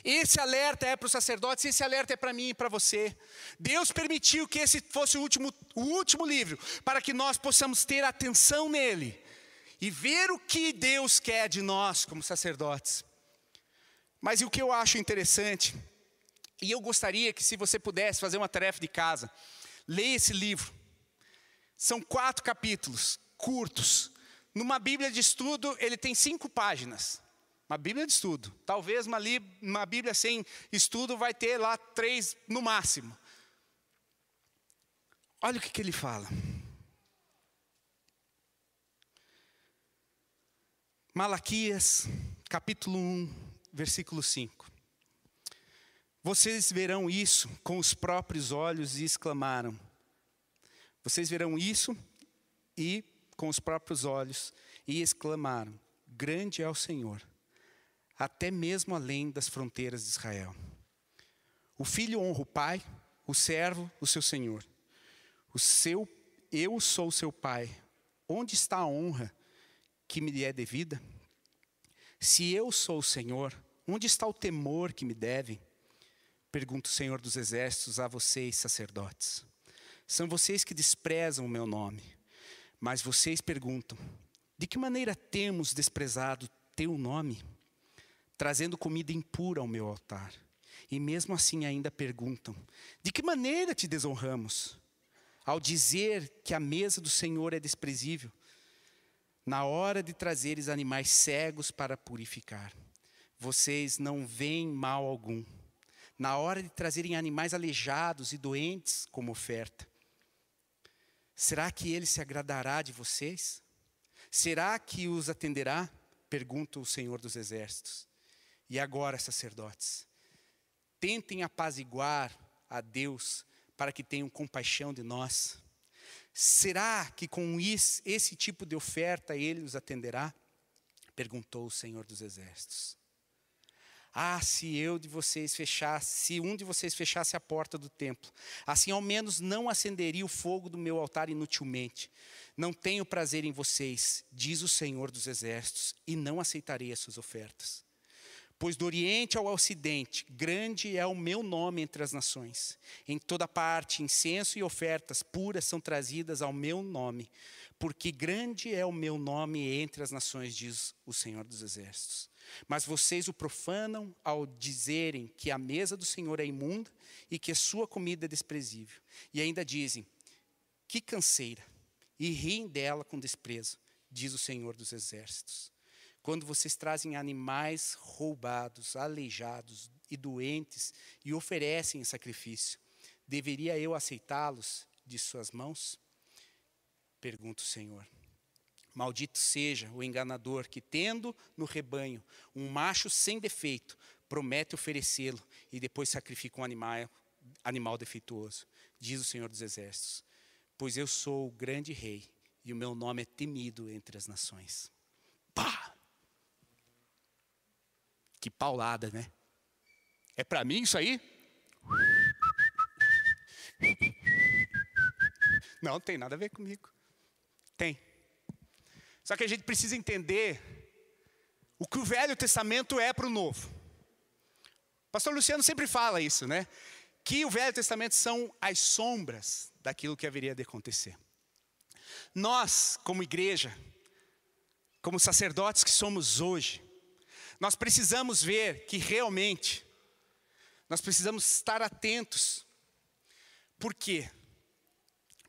Esse alerta é para os sacerdotes, esse alerta é para mim e para você. Deus permitiu que esse fosse o último, o último livro, para que nós possamos ter atenção nele e ver o que Deus quer de nós como sacerdotes. Mas o que eu acho interessante e eu gostaria que, se você pudesse fazer uma tarefa de casa, leia esse livro. São quatro capítulos, curtos. Numa Bíblia de estudo, ele tem cinco páginas. Uma Bíblia de estudo. Talvez uma, uma Bíblia sem estudo vai ter lá três no máximo. Olha o que, que ele fala. Malaquias, capítulo 1, versículo 5. Vocês verão isso com os próprios olhos e exclamaram. Vocês verão isso e com os próprios olhos e exclamaram: Grande é o Senhor, até mesmo além das fronteiras de Israel. O filho honra o pai, o servo o seu senhor. O seu eu sou seu pai. Onde está a honra que me é devida? Se eu sou o Senhor, onde está o temor que me devem? Pergunta o Senhor dos Exércitos a vocês, sacerdotes. São vocês que desprezam o meu nome. Mas vocês perguntam: de que maneira temos desprezado teu nome? Trazendo comida impura ao meu altar. E mesmo assim ainda perguntam: de que maneira te desonramos? Ao dizer que a mesa do Senhor é desprezível, na hora de trazeres animais cegos para purificar, vocês não veem mal algum na hora de trazerem animais aleijados e doentes como oferta. Será que ele se agradará de vocês? Será que os atenderá? Pergunta o Senhor dos Exércitos. E agora, sacerdotes, tentem apaziguar a Deus para que tenham compaixão de nós. Será que com esse tipo de oferta ele os atenderá? Perguntou o Senhor dos Exércitos. Ah, se eu de vocês fechasse, se um de vocês fechasse a porta do templo, assim ao menos não acenderia o fogo do meu altar inutilmente. Não tenho prazer em vocês, diz o Senhor dos Exércitos, e não aceitarei as suas ofertas. Pois do Oriente ao Ocidente, grande é o meu nome entre as nações. Em toda parte, incenso e ofertas puras são trazidas ao meu nome, porque grande é o meu nome entre as nações, diz o Senhor dos Exércitos. Mas vocês o profanam ao dizerem que a mesa do Senhor é imunda e que a sua comida é desprezível. E ainda dizem: que canseira, e riem dela com desprezo, diz o Senhor dos Exércitos. Quando vocês trazem animais roubados, aleijados e doentes e oferecem em sacrifício, deveria eu aceitá-los de suas mãos? Pergunta o Senhor. Maldito seja o enganador que, tendo no rebanho um macho sem defeito, promete oferecê-lo e depois sacrifica um animal, animal defeituoso. Diz o Senhor dos Exércitos: Pois eu sou o grande rei e o meu nome é temido entre as nações. Pá! Que paulada, né? É para mim isso aí? Não, tem nada a ver comigo. Tem. Só que a gente precisa entender o que o Velho Testamento é para o Novo. O pastor Luciano sempre fala isso, né? Que o Velho Testamento são as sombras daquilo que haveria de acontecer. Nós, como igreja, como sacerdotes que somos hoje, nós precisamos ver que realmente nós precisamos estar atentos. Por quê?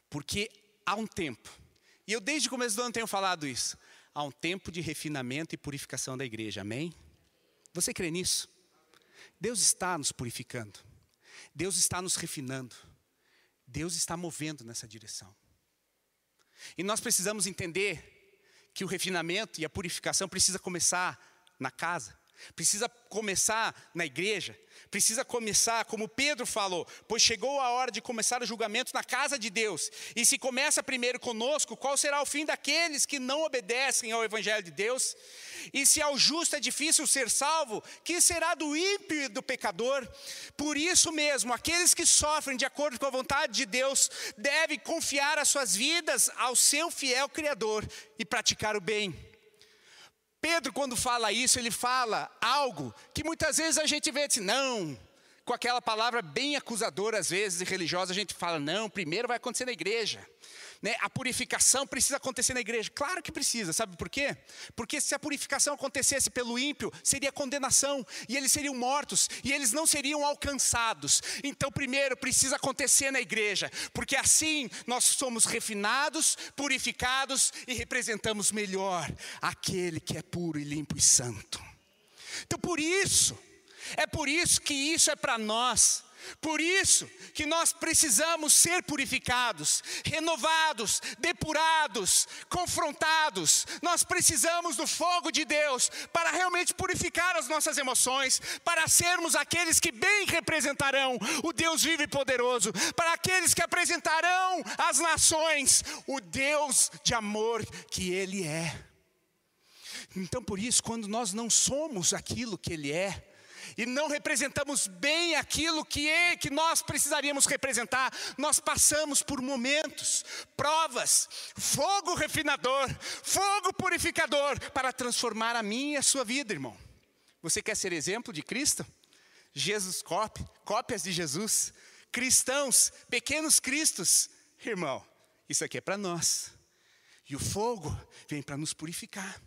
Porque há um tempo e eu desde o começo do ano tenho falado isso. Há um tempo de refinamento e purificação da igreja, amém? Você crê nisso? Deus está nos purificando. Deus está nos refinando. Deus está movendo nessa direção. E nós precisamos entender que o refinamento e a purificação precisa começar na casa, precisa começar na igreja, precisa começar, como Pedro falou, pois chegou a hora de começar o julgamento na casa de Deus. E se começa primeiro conosco, qual será o fim daqueles que não obedecem ao Evangelho de Deus? E se ao justo é difícil ser salvo, que será do ímpio e do pecador? Por isso mesmo, aqueles que sofrem de acordo com a vontade de Deus devem confiar as suas vidas ao seu fiel Criador e praticar o bem. Pedro, quando fala isso, ele fala algo que muitas vezes a gente vê assim, não, com aquela palavra bem acusadora, às vezes, e religiosa, a gente fala, não, primeiro vai acontecer na igreja. Né? A purificação precisa acontecer na igreja. Claro que precisa, sabe por quê? Porque se a purificação acontecesse pelo ímpio, seria condenação, e eles seriam mortos, e eles não seriam alcançados. Então, primeiro precisa acontecer na igreja, porque assim nós somos refinados, purificados e representamos melhor aquele que é puro e limpo e santo. Então, por isso, é por isso que isso é para nós. Por isso que nós precisamos ser purificados, renovados, depurados, confrontados. Nós precisamos do fogo de Deus para realmente purificar as nossas emoções, para sermos aqueles que bem representarão o Deus vivo e poderoso, para aqueles que apresentarão às nações o Deus de amor que Ele é. Então, por isso, quando nós não somos aquilo que Ele é, e não representamos bem aquilo que, é, que nós precisaríamos representar, nós passamos por momentos, provas, fogo refinador, fogo purificador, para transformar a minha e a sua vida, irmão. Você quer ser exemplo de Cristo? Jesus, cópias de Jesus, cristãos, pequenos cristos, irmão, isso aqui é para nós. E o fogo vem para nos purificar.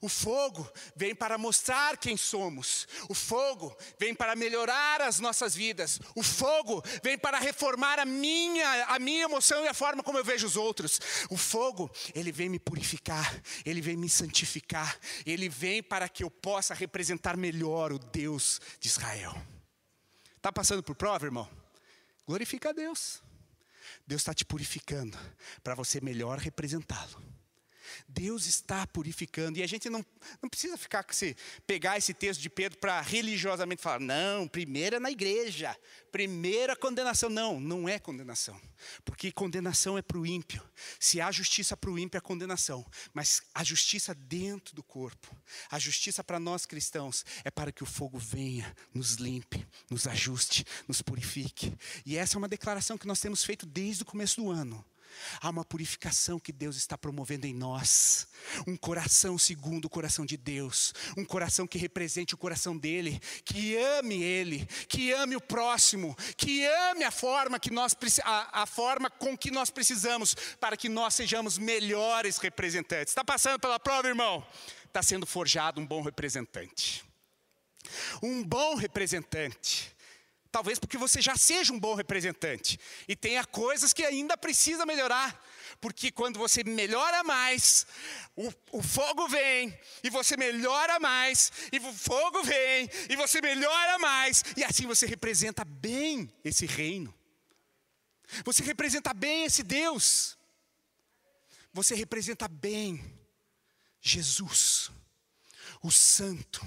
O fogo vem para mostrar quem somos. O fogo vem para melhorar as nossas vidas. O fogo vem para reformar a minha, a minha emoção e a forma como eu vejo os outros. O fogo, ele vem me purificar, ele vem me santificar, ele vem para que eu possa representar melhor o Deus de Israel. Está passando por prova, irmão? Glorifica a Deus. Deus está te purificando para você melhor representá-lo. Deus está purificando. E a gente não, não precisa ficar com esse, pegar esse texto de Pedro para religiosamente falar, não, primeiro é na igreja, primeiro a condenação. Não, não é condenação. Porque condenação é para o ímpio. Se há justiça para o ímpio, é condenação. Mas a justiça dentro do corpo, a justiça para nós cristãos, é para que o fogo venha, nos limpe, nos ajuste, nos purifique. E essa é uma declaração que nós temos feito desde o começo do ano. Há uma purificação que Deus está promovendo em nós. Um coração segundo o coração de Deus. Um coração que represente o coração dele. Que ame ele. Que ame o próximo. Que ame a forma, que nós, a, a forma com que nós precisamos para que nós sejamos melhores representantes. Está passando pela prova, irmão? Está sendo forjado um bom representante. Um bom representante Talvez porque você já seja um bom representante e tenha coisas que ainda precisa melhorar. Porque quando você melhora mais, o, o, fogo vem, e você melhora mais, e o fogo vem, e você melhora mais, e assim você representa bem esse reino. Você representa bem esse Deus. Você representa bem Jesus, o Santo.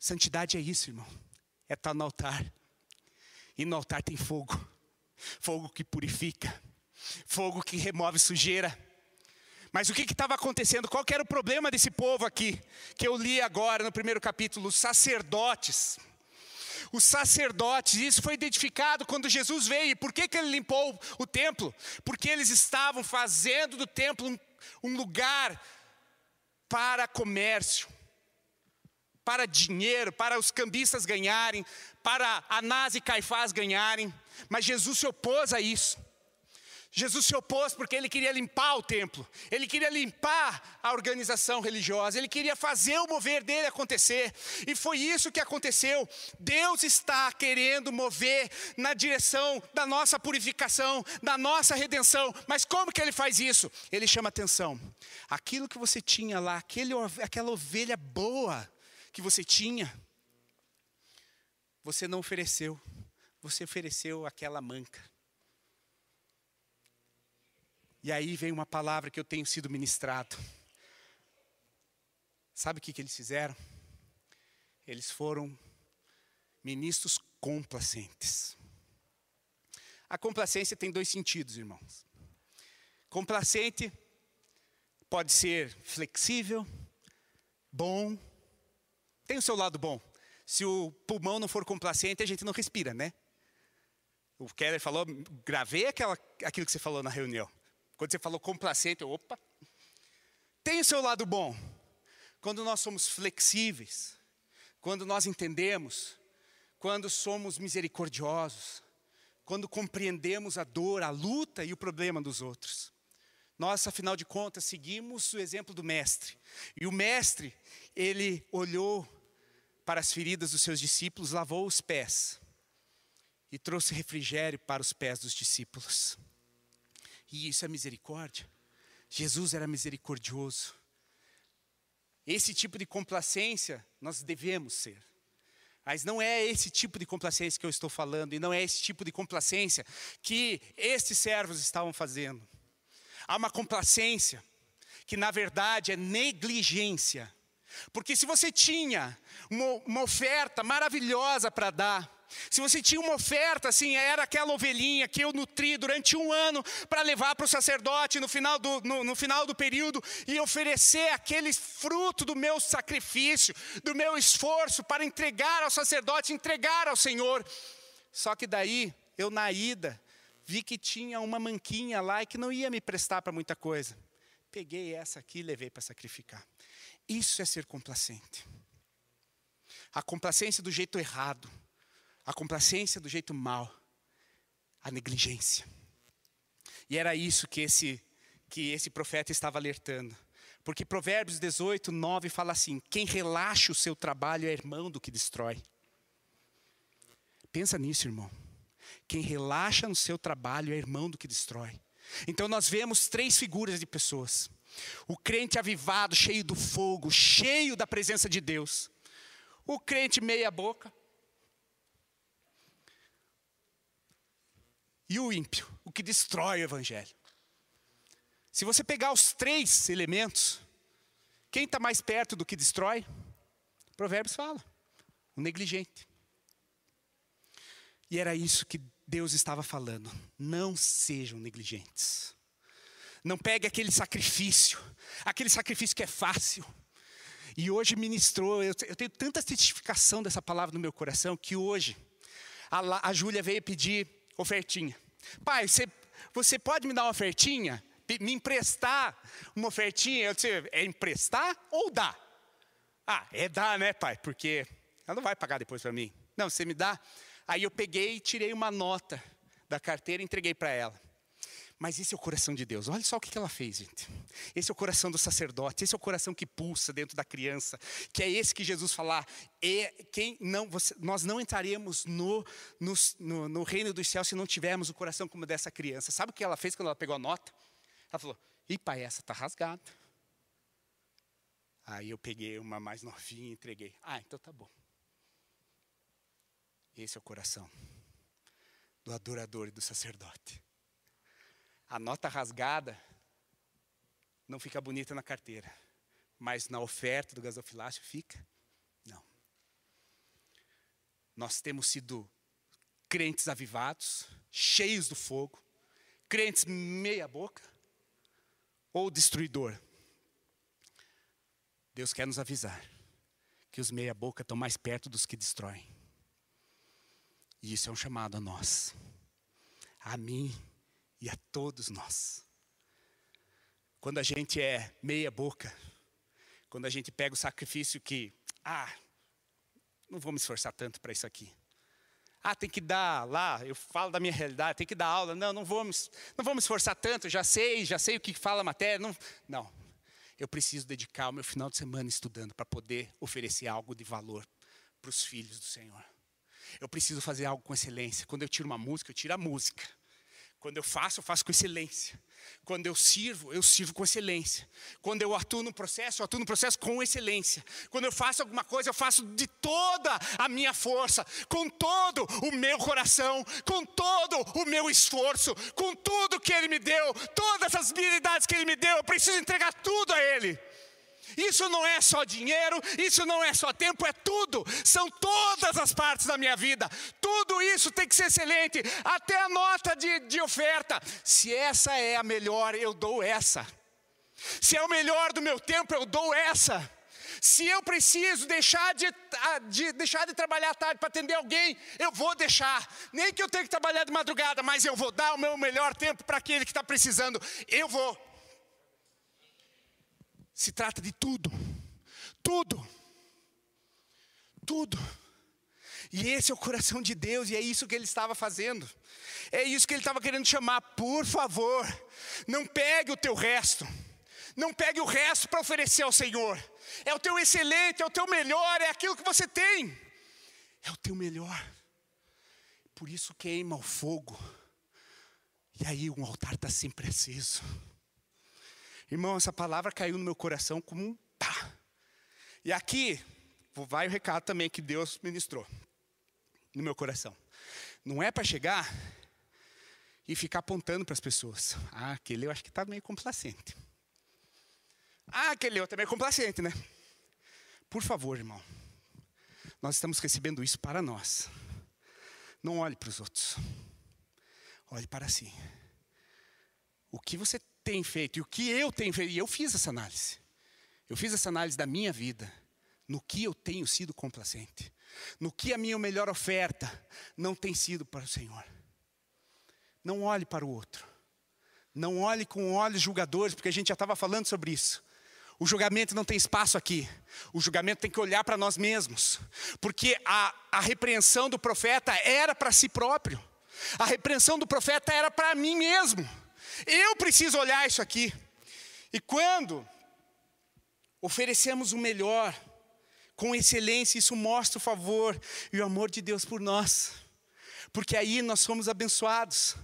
Santidade é isso, irmão é estar no altar. E no altar tem fogo. Fogo que purifica. Fogo que remove sujeira. Mas o que estava acontecendo? Qual era o problema desse povo aqui? Que eu li agora no primeiro capítulo: os sacerdotes. Os sacerdotes, isso foi identificado quando Jesus veio. E por que, que ele limpou o templo? Porque eles estavam fazendo do templo um, um lugar para comércio para dinheiro, para os cambistas ganharem, para Anás e Caifás ganharem. Mas Jesus se opôs a isso. Jesus se opôs porque ele queria limpar o templo, ele queria limpar a organização religiosa, ele queria fazer o mover dele acontecer, e foi isso que aconteceu. Deus está querendo mover na direção da nossa purificação, da nossa redenção, mas como que ele faz isso? Ele chama atenção. Aquilo que você tinha lá, aquele, aquela ovelha boa, que você tinha, você não ofereceu, você ofereceu aquela manca. E aí vem uma palavra que eu tenho sido ministrado. Sabe o que, que eles fizeram? Eles foram ministros complacentes. A complacência tem dois sentidos, irmãos. Complacente pode ser flexível, bom, tem o seu lado bom. Se o pulmão não for complacente, a gente não respira, né? O Keller falou, gravei aquela, aquilo que você falou na reunião. Quando você falou complacente, eu, opa. Tem o seu lado bom. Quando nós somos flexíveis, quando nós entendemos, quando somos misericordiosos, quando compreendemos a dor, a luta e o problema dos outros. Nós, afinal de contas, seguimos o exemplo do mestre. E o mestre, ele olhou para as feridas dos seus discípulos, lavou os pés e trouxe refrigério para os pés dos discípulos. E isso é misericórdia. Jesus era misericordioso. Esse tipo de complacência nós devemos ser. Mas não é esse tipo de complacência que eu estou falando, e não é esse tipo de complacência que estes servos estavam fazendo. Há uma complacência que, na verdade, é negligência porque se você tinha uma, uma oferta maravilhosa para dar, se você tinha uma oferta, assim, era aquela ovelhinha que eu nutri durante um ano para levar para o sacerdote no final, do, no, no final do período e oferecer aquele fruto do meu sacrifício, do meu esforço para entregar ao sacerdote, entregar ao Senhor. Só que daí, eu na ida, vi que tinha uma manquinha lá e que não ia me prestar para muita coisa. Peguei essa aqui e levei para sacrificar. Isso é ser complacente. A complacência do jeito errado, a complacência do jeito mal, a negligência. E era isso que esse, que esse profeta estava alertando. Porque Provérbios 18, 9 fala assim: quem relaxa o seu trabalho é irmão do que destrói. Pensa nisso, irmão. Quem relaxa no seu trabalho é irmão do que destrói. Então nós vemos três figuras de pessoas. O crente avivado, cheio do fogo, cheio da presença de Deus. O crente meia-boca. E o ímpio, o que destrói o evangelho. Se você pegar os três elementos, quem está mais perto do que destrói? Provérbios fala, o negligente. E era isso que Deus estava falando. Não sejam negligentes. Não pegue aquele sacrifício, aquele sacrifício que é fácil. E hoje ministrou, eu, tenho tanta certificação dessa palavra no meu coração que hoje a, a Júlia veio pedir ofertinha. Pai, você, você pode me dar uma ofertinha? Me emprestar uma ofertinha? Eu disse, é emprestar ou dá? Ah, é dar, né, pai? Porque ela não vai pagar depois para mim. Não, você me dá. Aí eu peguei e tirei uma nota da carteira e entreguei para ela. Mas esse é o coração de Deus. Olha só o que ela fez, gente. Esse é o coração do sacerdote, esse é o coração que pulsa dentro da criança, que é esse que Jesus falar. É quem não, você, nós não entraremos no, no, no, no reino dos céus se não tivermos o coração como dessa criança. Sabe o que ela fez quando ela pegou a nota? Ela falou: "Ih, pai, essa tá rasgada". Aí eu peguei uma mais novinha e entreguei. Ah, então tá bom. Esse é o coração do adorador e do sacerdote. A nota rasgada não fica bonita na carteira, mas na oferta do gasofilácio fica? Não. Nós temos sido crentes avivados, cheios do fogo, crentes meia boca ou destruidor. Deus quer nos avisar que os meia boca estão mais perto dos que destroem. E isso é um chamado a nós, a mim e a todos nós. Quando a gente é meia boca, quando a gente pega o sacrifício que, ah, não vou me esforçar tanto para isso aqui. Ah, tem que dar lá, eu falo da minha realidade, tem que dar aula. Não, não vou me, não vou me esforçar tanto, já sei, já sei o que fala a matéria. Não, não. Eu preciso dedicar o meu final de semana estudando para poder oferecer algo de valor para os filhos do Senhor. Eu preciso fazer algo com excelência. Quando eu tiro uma música, eu tiro a música. Quando eu faço, eu faço com excelência. Quando eu sirvo, eu sirvo com excelência. Quando eu atuo no processo, eu atuo no processo com excelência. Quando eu faço alguma coisa, eu faço de toda a minha força, com todo o meu coração, com todo o meu esforço, com tudo que Ele me deu, todas as habilidades que Ele me deu, eu preciso entregar tudo a Ele. Isso não é só dinheiro, isso não é só tempo, é tudo. São todas as partes da minha vida. Tudo isso tem que ser excelente, até a nota de, de oferta. Se essa é a melhor, eu dou essa. Se é o melhor do meu tempo, eu dou essa. Se eu preciso deixar de, de, deixar de trabalhar tarde para atender alguém, eu vou deixar. Nem que eu tenha que trabalhar de madrugada, mas eu vou dar o meu melhor tempo para aquele que está precisando. Eu vou se trata de tudo. Tudo. Tudo. E esse é o coração de Deus, e é isso que ele estava fazendo. É isso que ele estava querendo chamar. Por favor, não pegue o teu resto. Não pegue o resto para oferecer ao Senhor. É o teu excelente, é o teu melhor, é aquilo que você tem. É o teu melhor. Por isso queima o fogo. E aí o altar está sempre aceso. Irmão, essa palavra caiu no meu coração como um pá. E aqui vai o recado também que Deus ministrou no meu coração. Não é para chegar e ficar apontando para as pessoas. Ah, aquele eu acho que está meio complacente. Ah, aquele outro é meio complacente, né? Por favor, irmão. Nós estamos recebendo isso para nós. Não olhe para os outros. Olhe para si. O que você tem feito e o que eu tenho feito. E eu fiz essa análise. Eu fiz essa análise da minha vida, no que eu tenho sido complacente, no que a minha melhor oferta não tem sido para o Senhor. Não olhe para o outro. Não olhe com olhos julgadores, porque a gente já estava falando sobre isso. O julgamento não tem espaço aqui. O julgamento tem que olhar para nós mesmos. Porque a, a repreensão do profeta era para si próprio. A repreensão do profeta era para mim mesmo. Eu preciso olhar isso aqui. E quando oferecemos o melhor, com excelência, isso mostra o favor e o amor de Deus por nós. Porque aí nós somos abençoados.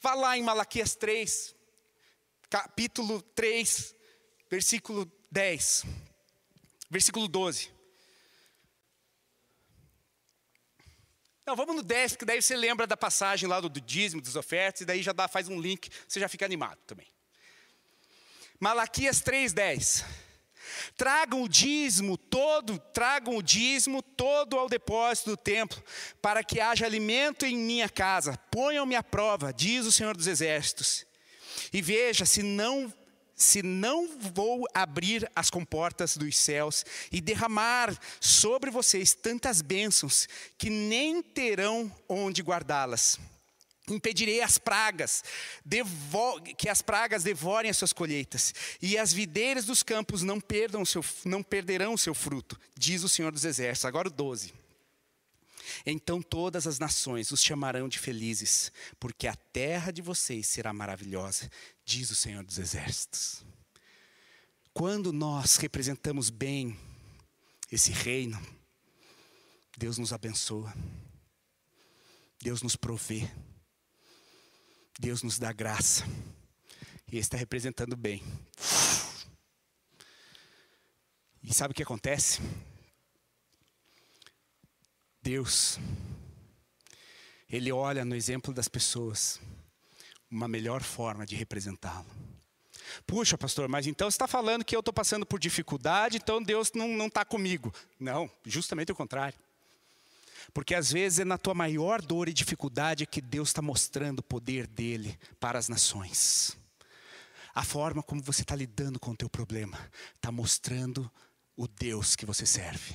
Vá lá em Malaquias 3, capítulo 3, versículo 10, versículo 12. Não, vamos no 10, porque daí você lembra da passagem lá do, do dízimo, dos ofertas, e daí já dá, faz um link, você já fica animado também. Malaquias 3:10. Tragam o dízimo todo, tragam o dízimo todo ao depósito do templo, para que haja alimento em minha casa. Ponham-me à prova, diz o Senhor dos Exércitos. E veja se não se não vou abrir as comportas dos céus e derramar sobre vocês tantas bênçãos que nem terão onde guardá-las. Impedirei as pragas, que as pragas devorem as suas colheitas, e as videiras dos campos não, perdam seu, não perderão o seu fruto, diz o Senhor dos Exércitos. Agora o 12. Então todas as nações os chamarão de felizes, porque a terra de vocês será maravilhosa, diz o Senhor dos Exércitos. Quando nós representamos bem esse reino, Deus nos abençoa, Deus nos provê. Deus nos dá graça. E está representando bem. E sabe o que acontece? Deus, Ele olha no exemplo das pessoas uma melhor forma de representá-lo. Puxa, pastor, mas então você está falando que eu estou passando por dificuldade, então Deus não está comigo. Não, justamente o contrário. Porque às vezes é na tua maior dor e dificuldade que Deus está mostrando o poder dele para as nações. A forma como você está lidando com o teu problema está mostrando o Deus que você serve.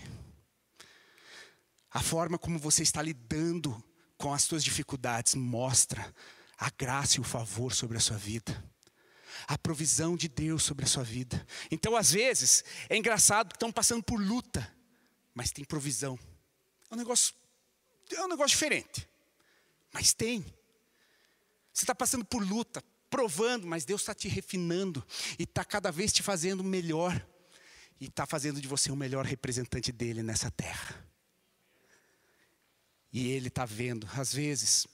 A forma como você está lidando com as suas dificuldades mostra a graça e o favor sobre a sua vida. A provisão de Deus sobre a sua vida. Então, às vezes, é engraçado que estão passando por luta, mas tem provisão. É um negócio, é um negócio diferente. Mas tem. Você está passando por luta, provando, mas Deus está te refinando e está cada vez te fazendo melhor. E está fazendo de você o melhor representante dele nessa terra. E ele está vendo, às vezes,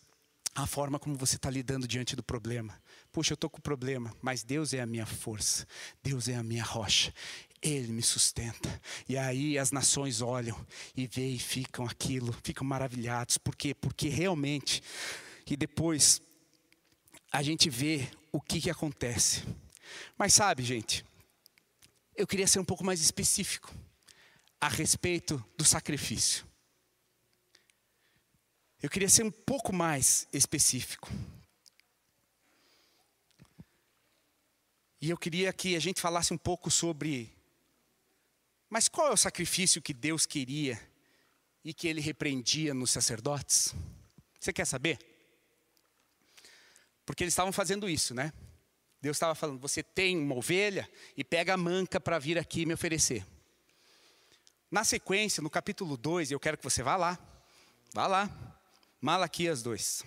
a forma como você está lidando diante do problema. Puxa, eu estou com problema, mas Deus é a minha força, Deus é a minha rocha, Ele me sustenta. E aí as nações olham e veem e ficam aquilo, ficam maravilhados. Por quê? Porque realmente, e depois a gente vê o que, que acontece. Mas sabe, gente, eu queria ser um pouco mais específico a respeito do sacrifício. Eu queria ser um pouco mais específico. E eu queria que a gente falasse um pouco sobre. Mas qual é o sacrifício que Deus queria e que ele repreendia nos sacerdotes? Você quer saber? Porque eles estavam fazendo isso, né? Deus estava falando: você tem uma ovelha e pega a manca para vir aqui me oferecer. Na sequência, no capítulo 2, eu quero que você vá lá. Vá lá. Malaquias 2.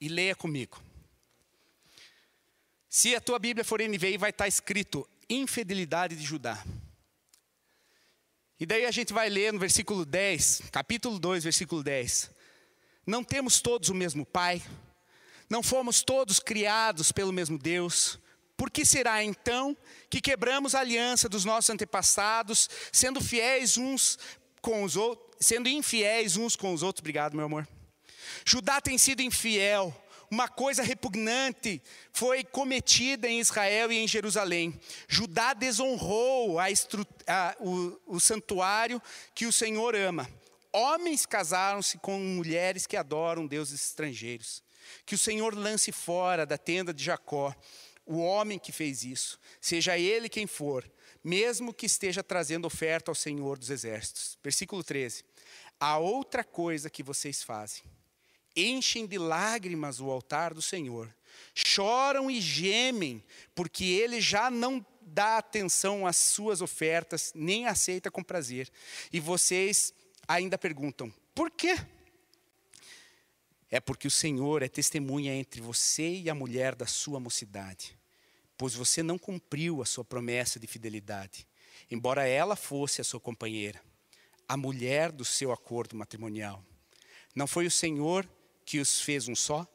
E leia comigo. Se a tua Bíblia for NVI, vai estar escrito infidelidade de Judá. E daí a gente vai ler no versículo 10, capítulo 2, versículo 10. Não temos todos o mesmo Pai, não fomos todos criados pelo mesmo Deus. Por que será então que quebramos a aliança dos nossos antepassados, sendo fiéis uns com os outros? Sendo infiéis uns com os outros. Obrigado, meu amor. Judá tem sido infiel. Uma coisa repugnante foi cometida em Israel e em Jerusalém. Judá desonrou a a, o, o santuário que o Senhor ama. Homens casaram-se com mulheres que adoram deuses estrangeiros. Que o Senhor lance fora da tenda de Jacó o homem que fez isso, seja ele quem for, mesmo que esteja trazendo oferta ao Senhor dos Exércitos. Versículo 13. A outra coisa que vocês fazem, enchem de lágrimas o altar do Senhor, choram e gemem, porque ele já não dá atenção às suas ofertas, nem aceita com prazer. E vocês ainda perguntam: por quê? É porque o Senhor é testemunha entre você e a mulher da sua mocidade pois você não cumpriu a sua promessa de fidelidade, embora ela fosse a sua companheira, a mulher do seu acordo matrimonial. Não foi o Senhor que os fez um só?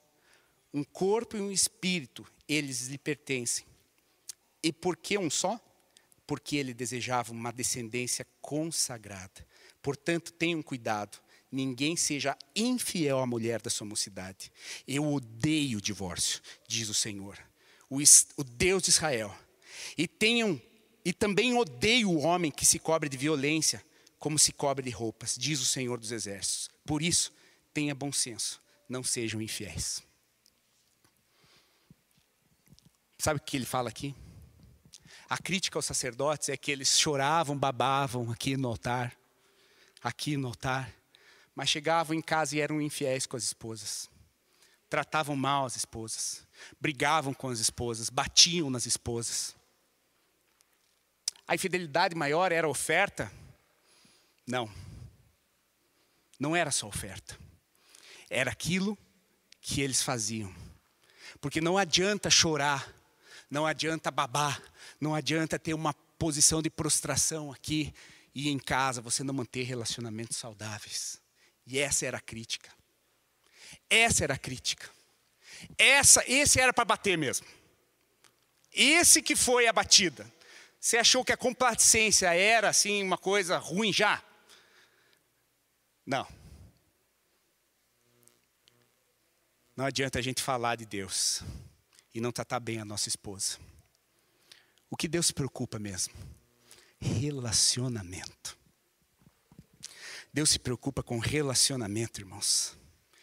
Um corpo e um espírito, eles lhe pertencem. E por que um só? Porque ele desejava uma descendência consagrada. Portanto, tenham cuidado, ninguém seja infiel à mulher da sua mocidade. Eu odeio o divórcio, diz o Senhor o, Deus de Israel. E tenham e também odeio o homem que se cobre de violência, como se cobre de roupas, diz o Senhor dos Exércitos. Por isso, tenha bom senso, não sejam infiéis. Sabe o que ele fala aqui? A crítica aos sacerdotes é que eles choravam, babavam aqui no altar, aqui no altar, mas chegavam em casa e eram infiéis com as esposas. Tratavam mal as esposas, brigavam com as esposas, batiam nas esposas. A infidelidade maior era oferta? Não. Não era só oferta. Era aquilo que eles faziam. Porque não adianta chorar, não adianta babar, não adianta ter uma posição de prostração aqui e em casa você não manter relacionamentos saudáveis. E essa era a crítica. Essa era a crítica. Essa, esse era para bater mesmo. Esse que foi a batida. Você achou que a complacência era assim uma coisa ruim já? Não. Não adianta a gente falar de Deus e não tratar bem a nossa esposa. O que Deus se preocupa mesmo? Relacionamento. Deus se preocupa com relacionamento, irmãos.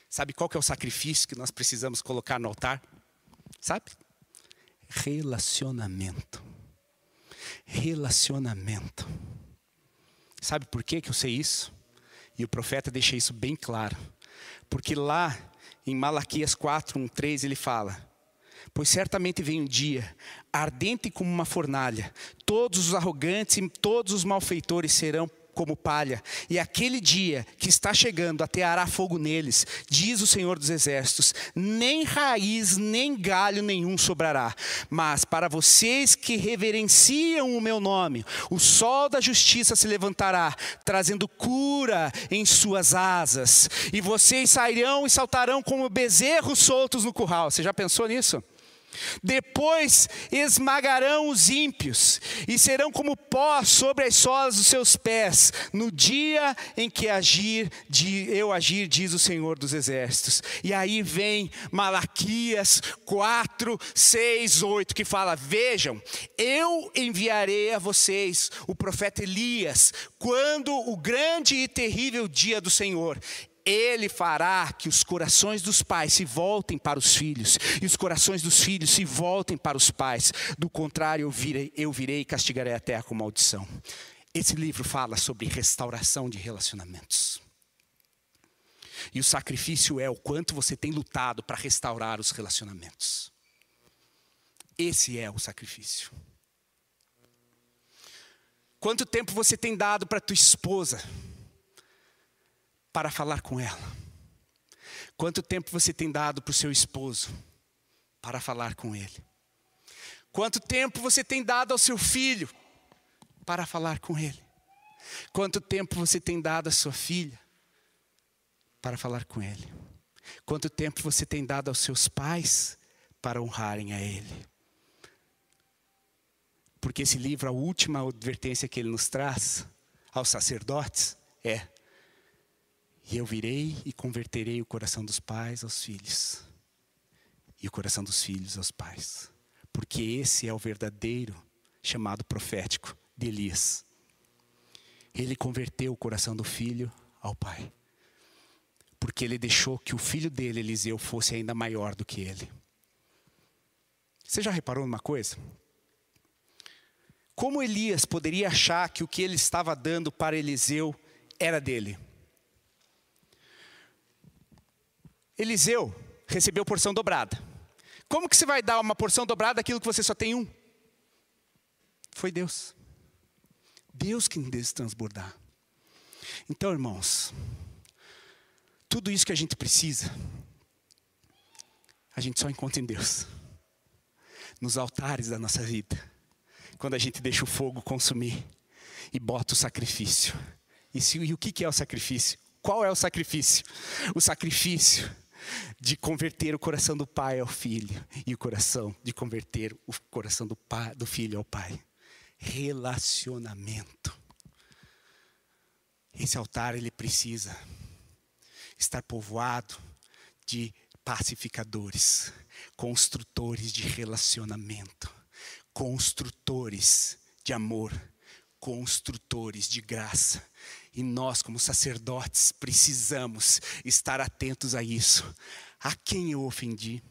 Sabe qual que é o sacrifício que nós precisamos colocar no altar? Sabe? Relacionamento. Relacionamento. Sabe por que, que eu sei isso? E o profeta deixa isso bem claro. Porque lá em Malaquias 4, 1, 3, ele fala: Pois certamente vem um dia, ardente como uma fornalha, todos os arrogantes e todos os malfeitores serão como palha, e aquele dia que está chegando ateará fogo neles, diz o Senhor dos Exércitos, nem raiz nem galho nenhum sobrará. Mas para vocês que reverenciam o meu nome, o sol da justiça se levantará, trazendo cura em suas asas, e vocês sairão e saltarão como bezerros soltos no curral. Você já pensou nisso? Depois esmagarão os ímpios e serão como pó sobre as solas dos seus pés, no dia em que agir, eu agir, diz o Senhor dos Exércitos. E aí vem Malaquias 4, 6, 8, que fala: Vejam, eu enviarei a vocês o profeta Elias, quando o grande e terrível dia do Senhor. Ele fará que os corações dos pais se voltem para os filhos, e os corações dos filhos se voltem para os pais. Do contrário, eu virei, eu virei e castigarei a terra com maldição. Esse livro fala sobre restauração de relacionamentos. E o sacrifício é o quanto você tem lutado para restaurar os relacionamentos. Esse é o sacrifício. Quanto tempo você tem dado para tua esposa? Para falar com ela? Quanto tempo você tem dado para o seu esposo para falar com ele? Quanto tempo você tem dado ao seu filho para falar com ele? Quanto tempo você tem dado à sua filha para falar com ele? Quanto tempo você tem dado aos seus pais para honrarem a ele? Porque esse livro, a última advertência que ele nos traz aos sacerdotes é: e eu virei e converterei o coração dos pais aos filhos, e o coração dos filhos aos pais, porque esse é o verdadeiro chamado profético de Elias. Ele converteu o coração do filho ao pai, porque ele deixou que o filho dele, Eliseu, fosse ainda maior do que ele. Você já reparou numa coisa? Como Elias poderia achar que o que ele estava dando para Eliseu era dele? Eliseu recebeu porção dobrada. Como que você vai dar uma porção dobrada daquilo que você só tem um? Foi Deus. Deus que nos transbordar. Então, irmãos, tudo isso que a gente precisa, a gente só encontra em Deus. Nos altares da nossa vida. Quando a gente deixa o fogo consumir e bota o sacrifício. E, se, e o que é o sacrifício? Qual é o sacrifício? O sacrifício de converter o coração do pai ao filho e o coração de converter o coração do pai, do filho ao pai. Relacionamento. Esse altar ele precisa estar povoado de pacificadores, construtores de relacionamento, construtores de amor, construtores de graça. E nós, como sacerdotes, precisamos estar atentos a isso. A quem eu ofendi?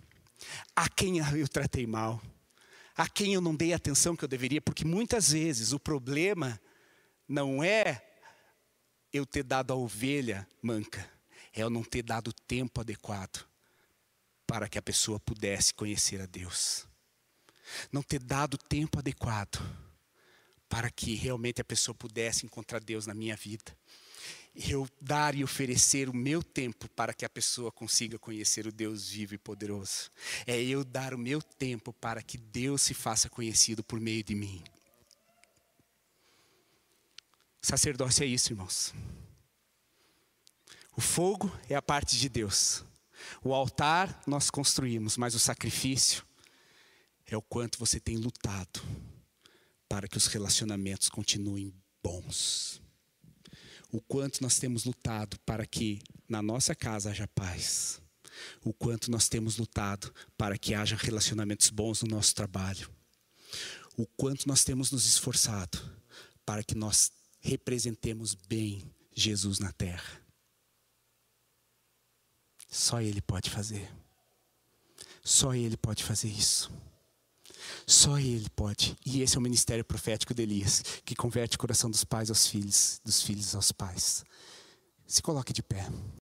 A quem eu tratei mal? A quem eu não dei a atenção que eu deveria? Porque muitas vezes o problema não é eu ter dado a ovelha manca, é eu não ter dado o tempo adequado para que a pessoa pudesse conhecer a Deus. Não ter dado o tempo adequado para que realmente a pessoa pudesse encontrar Deus na minha vida. Eu dar e oferecer o meu tempo para que a pessoa consiga conhecer o Deus vivo e poderoso. É eu dar o meu tempo para que Deus se faça conhecido por meio de mim. Sacerdócio é isso, irmãos. O fogo é a parte de Deus. O altar nós construímos, mas o sacrifício é o quanto você tem lutado para que os relacionamentos continuem bons. O quanto nós temos lutado para que na nossa casa haja paz. O quanto nós temos lutado para que haja relacionamentos bons no nosso trabalho. O quanto nós temos nos esforçado para que nós representemos bem Jesus na terra. Só Ele pode fazer. Só Ele pode fazer isso. Só Ele pode. E esse é o ministério profético de Elias, que converte o coração dos pais aos filhos, dos filhos aos pais. Se coloque de pé.